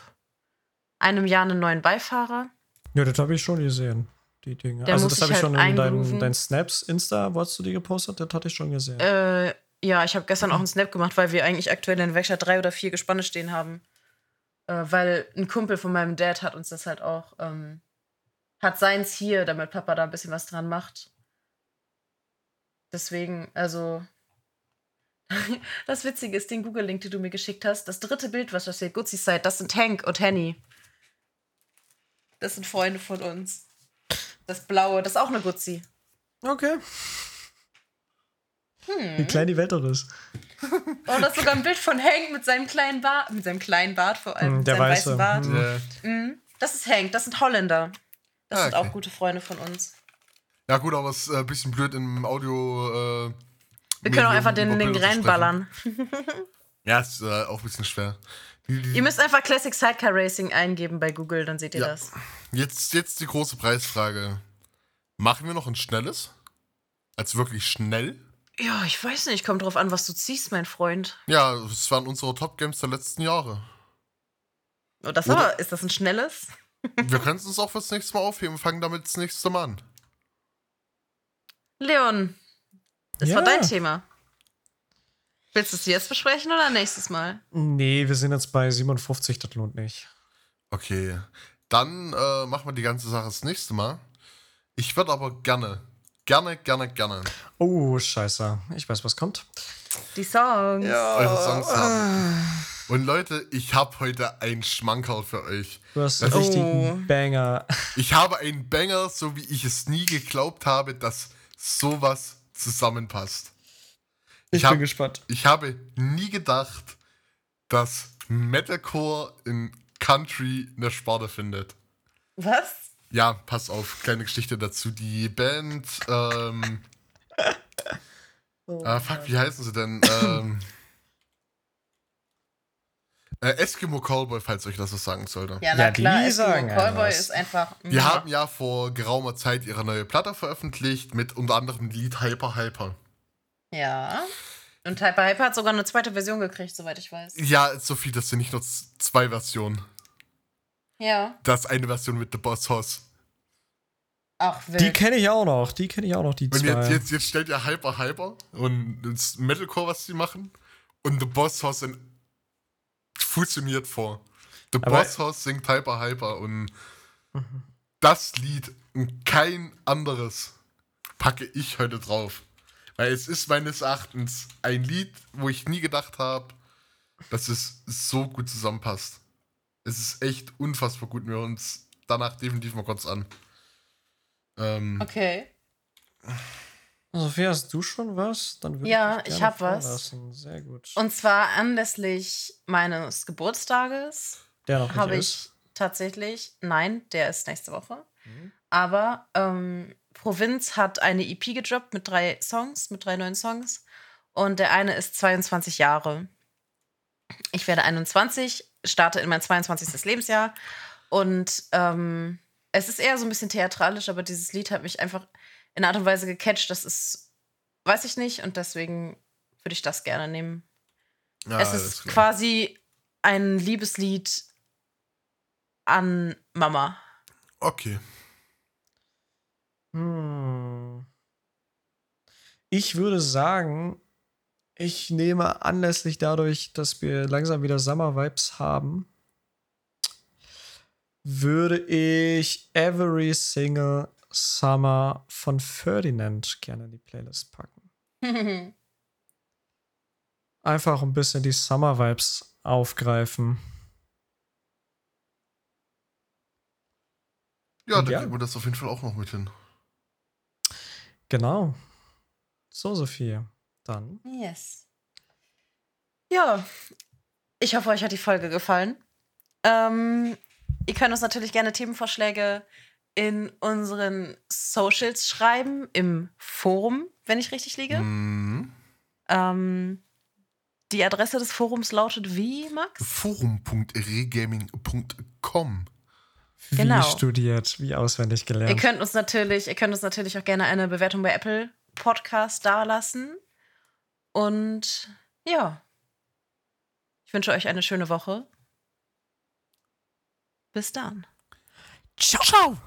einem Jahr einen neuen Beifahrer. Ja, das habe ich schon gesehen. Die Dinge. Der also das habe ich schon halt in deinen eingrooven. dein Snaps, Insta, wo hast du die gepostet? Das hatte ich schon gesehen. Äh, ja, ich habe gestern auch einen Snap gemacht, weil wir eigentlich aktuell in Werkstatt drei oder vier Gespanne stehen haben. Äh, weil ein Kumpel von meinem Dad hat uns das halt auch, ähm, hat seins hier, damit Papa da ein bisschen was dran macht. Deswegen, also. Das Witzige ist, den Google-Link, den du mir geschickt hast, das dritte Bild, was da steht, Guzzi Side, das sind Hank und Henny. Das sind Freunde von uns. Das blaue, das ist auch eine Guzzi. Okay. Hm. Wie klein die Welt doch ist. Oh, das ist sogar ein Bild von Hank mit seinem kleinen Bart, mit seinem kleinen Bart vor allem, Hm, mit der seinem Weiße. weißen Bart. Ja. Mhm. Das ist Hank, das sind Holländer. Das Ah, sind okay. auch gute Freunde von uns. ja, gut, aber es ist äh, ein bisschen blöd im Audio. Äh, Wir können auch einfach den Link reinballern. Ja, ist äh, auch ein bisschen schwer. Ihr müsst einfach Classic Sidecar Racing eingeben bei Google, dann seht ihr Ja. das. Jetzt, jetzt die große Preisfrage. Machen wir noch ein schnelles? Also wirklich schnell? Ja, ich weiß nicht, kommt drauf an, was du ziehst, mein Freund. Ja, das waren unsere Top Games der letzten Jahre. Oh, das Oder- aber, ist das ein schnelles? Wir können es uns auch fürs nächste Mal aufheben und fangen damit das nächste Mal an. Leon, das war Ja. dein Thema. Willst du es jetzt besprechen oder nächstes Mal? Nee, wir sind jetzt bei 57, das lohnt nicht. Okay. Dann äh, machen wir die ganze Sache das nächste Mal. Ich würde aber gerne, gerne, gerne, gerne Oh, scheiße. Ich weiß, was kommt. Die Songs. eure Songs haben. Und Leute, ich habe heute einen Schmankerl für euch. Du hast einen richtigen Oh. Banger. Ich habe einen Banger, so wie ich es nie geglaubt habe, dass sowas zusammenpasst. Ich, hab- bin gespannt. Ich habe nie gedacht, dass Metalcore in Country eine Sparte findet. Was? Ja, pass auf, kleine Geschichte dazu. Die Band, ähm, Oh, ah, fuck, wie heißen sie denn? ähm, äh, Eskimo Callboy, falls euch das was sagen sollte. Ja, na Ja, die klar, Eskimo sagen Callboy ist einfach. Die haben ja vor geraumer Zeit ihre neue Platte veröffentlicht mit unter anderem dem Lied Hyper Hyper. Ja. Und Hyper Hyper hat sogar eine zweite Version gekriegt, soweit ich weiß. Ja, Sophie, das sind nicht nur zwei Versionen. Ja. Das ist eine Version mit The Boss Hoss. Ach, wild. Die kenne ich auch noch. Die kenne ich auch noch, die Und zwei. jetzt, jetzt, jetzt stellt ihr Hyper Hyper und das Metalcore, was sie machen, und The Boss Hoss in, fusioniert vor. The Aber- Boss Hoss singt Hyper Hyper und Mhm. das Lied und kein anderes packe ich heute drauf. Weil es ist meines Erachtens ein Lied, wo ich nie gedacht habe, dass es so gut zusammenpasst. Es ist echt unfassbar gut. Wir hören uns danach definitiv mal kurz an. Ähm, Okay. Sophia, hast du schon was? Dann würde Ja, ich gerne hab was. Sehr gut. Und zwar anlässlich meines Geburtstages der noch nicht habe ich tatsächlich, nein, der ist nächste Woche. Mhm. Aber ähm, Provinz hat eine EP gedroppt mit drei Songs, mit drei neuen Songs. Und der eine ist 22 Jahre. Ich werde 21, starte in mein 22. Lebensjahr. Und ähm, es ist eher so ein bisschen theatralisch, aber dieses Lied hat mich einfach in einer Art und Weise gecatcht. Das ist, weiß ich nicht. Und deswegen würde ich das gerne nehmen. ja, es alles ist klar. quasi ein Liebeslied an Mama. Okay. Hm. Ich würde sagen, ich nehme anlässlich dadurch, dass wir langsam wieder Summer-Vibes haben, würde ich Every Single Summer von Ferdinand gerne in die Playlist packen. Einfach ein bisschen die Summer-Vibes aufgreifen. Ja, Und dann ja. kriegen wir das auf jeden Fall auch noch mit hin. Genau. So, Sophie. Dann. yes. Ja, ich hoffe, euch hat die Folge gefallen. Ähm, ihr könnt uns natürlich gerne Themenvorschläge in unseren Socials schreiben, im Forum, wenn ich richtig liege. Mhm. Ähm, die Adresse des Forums lautet wie, Max? Forum.regaming.com. Wie Genau. studiert, wie auswendig Ihr gelernt. könnt uns natürlich, ihr könnt uns natürlich auch gerne eine Bewertung bei Apple Podcast dalassen. Und ja, ich wünsche euch eine schöne Woche. Bis dann. Ciao. Ciao.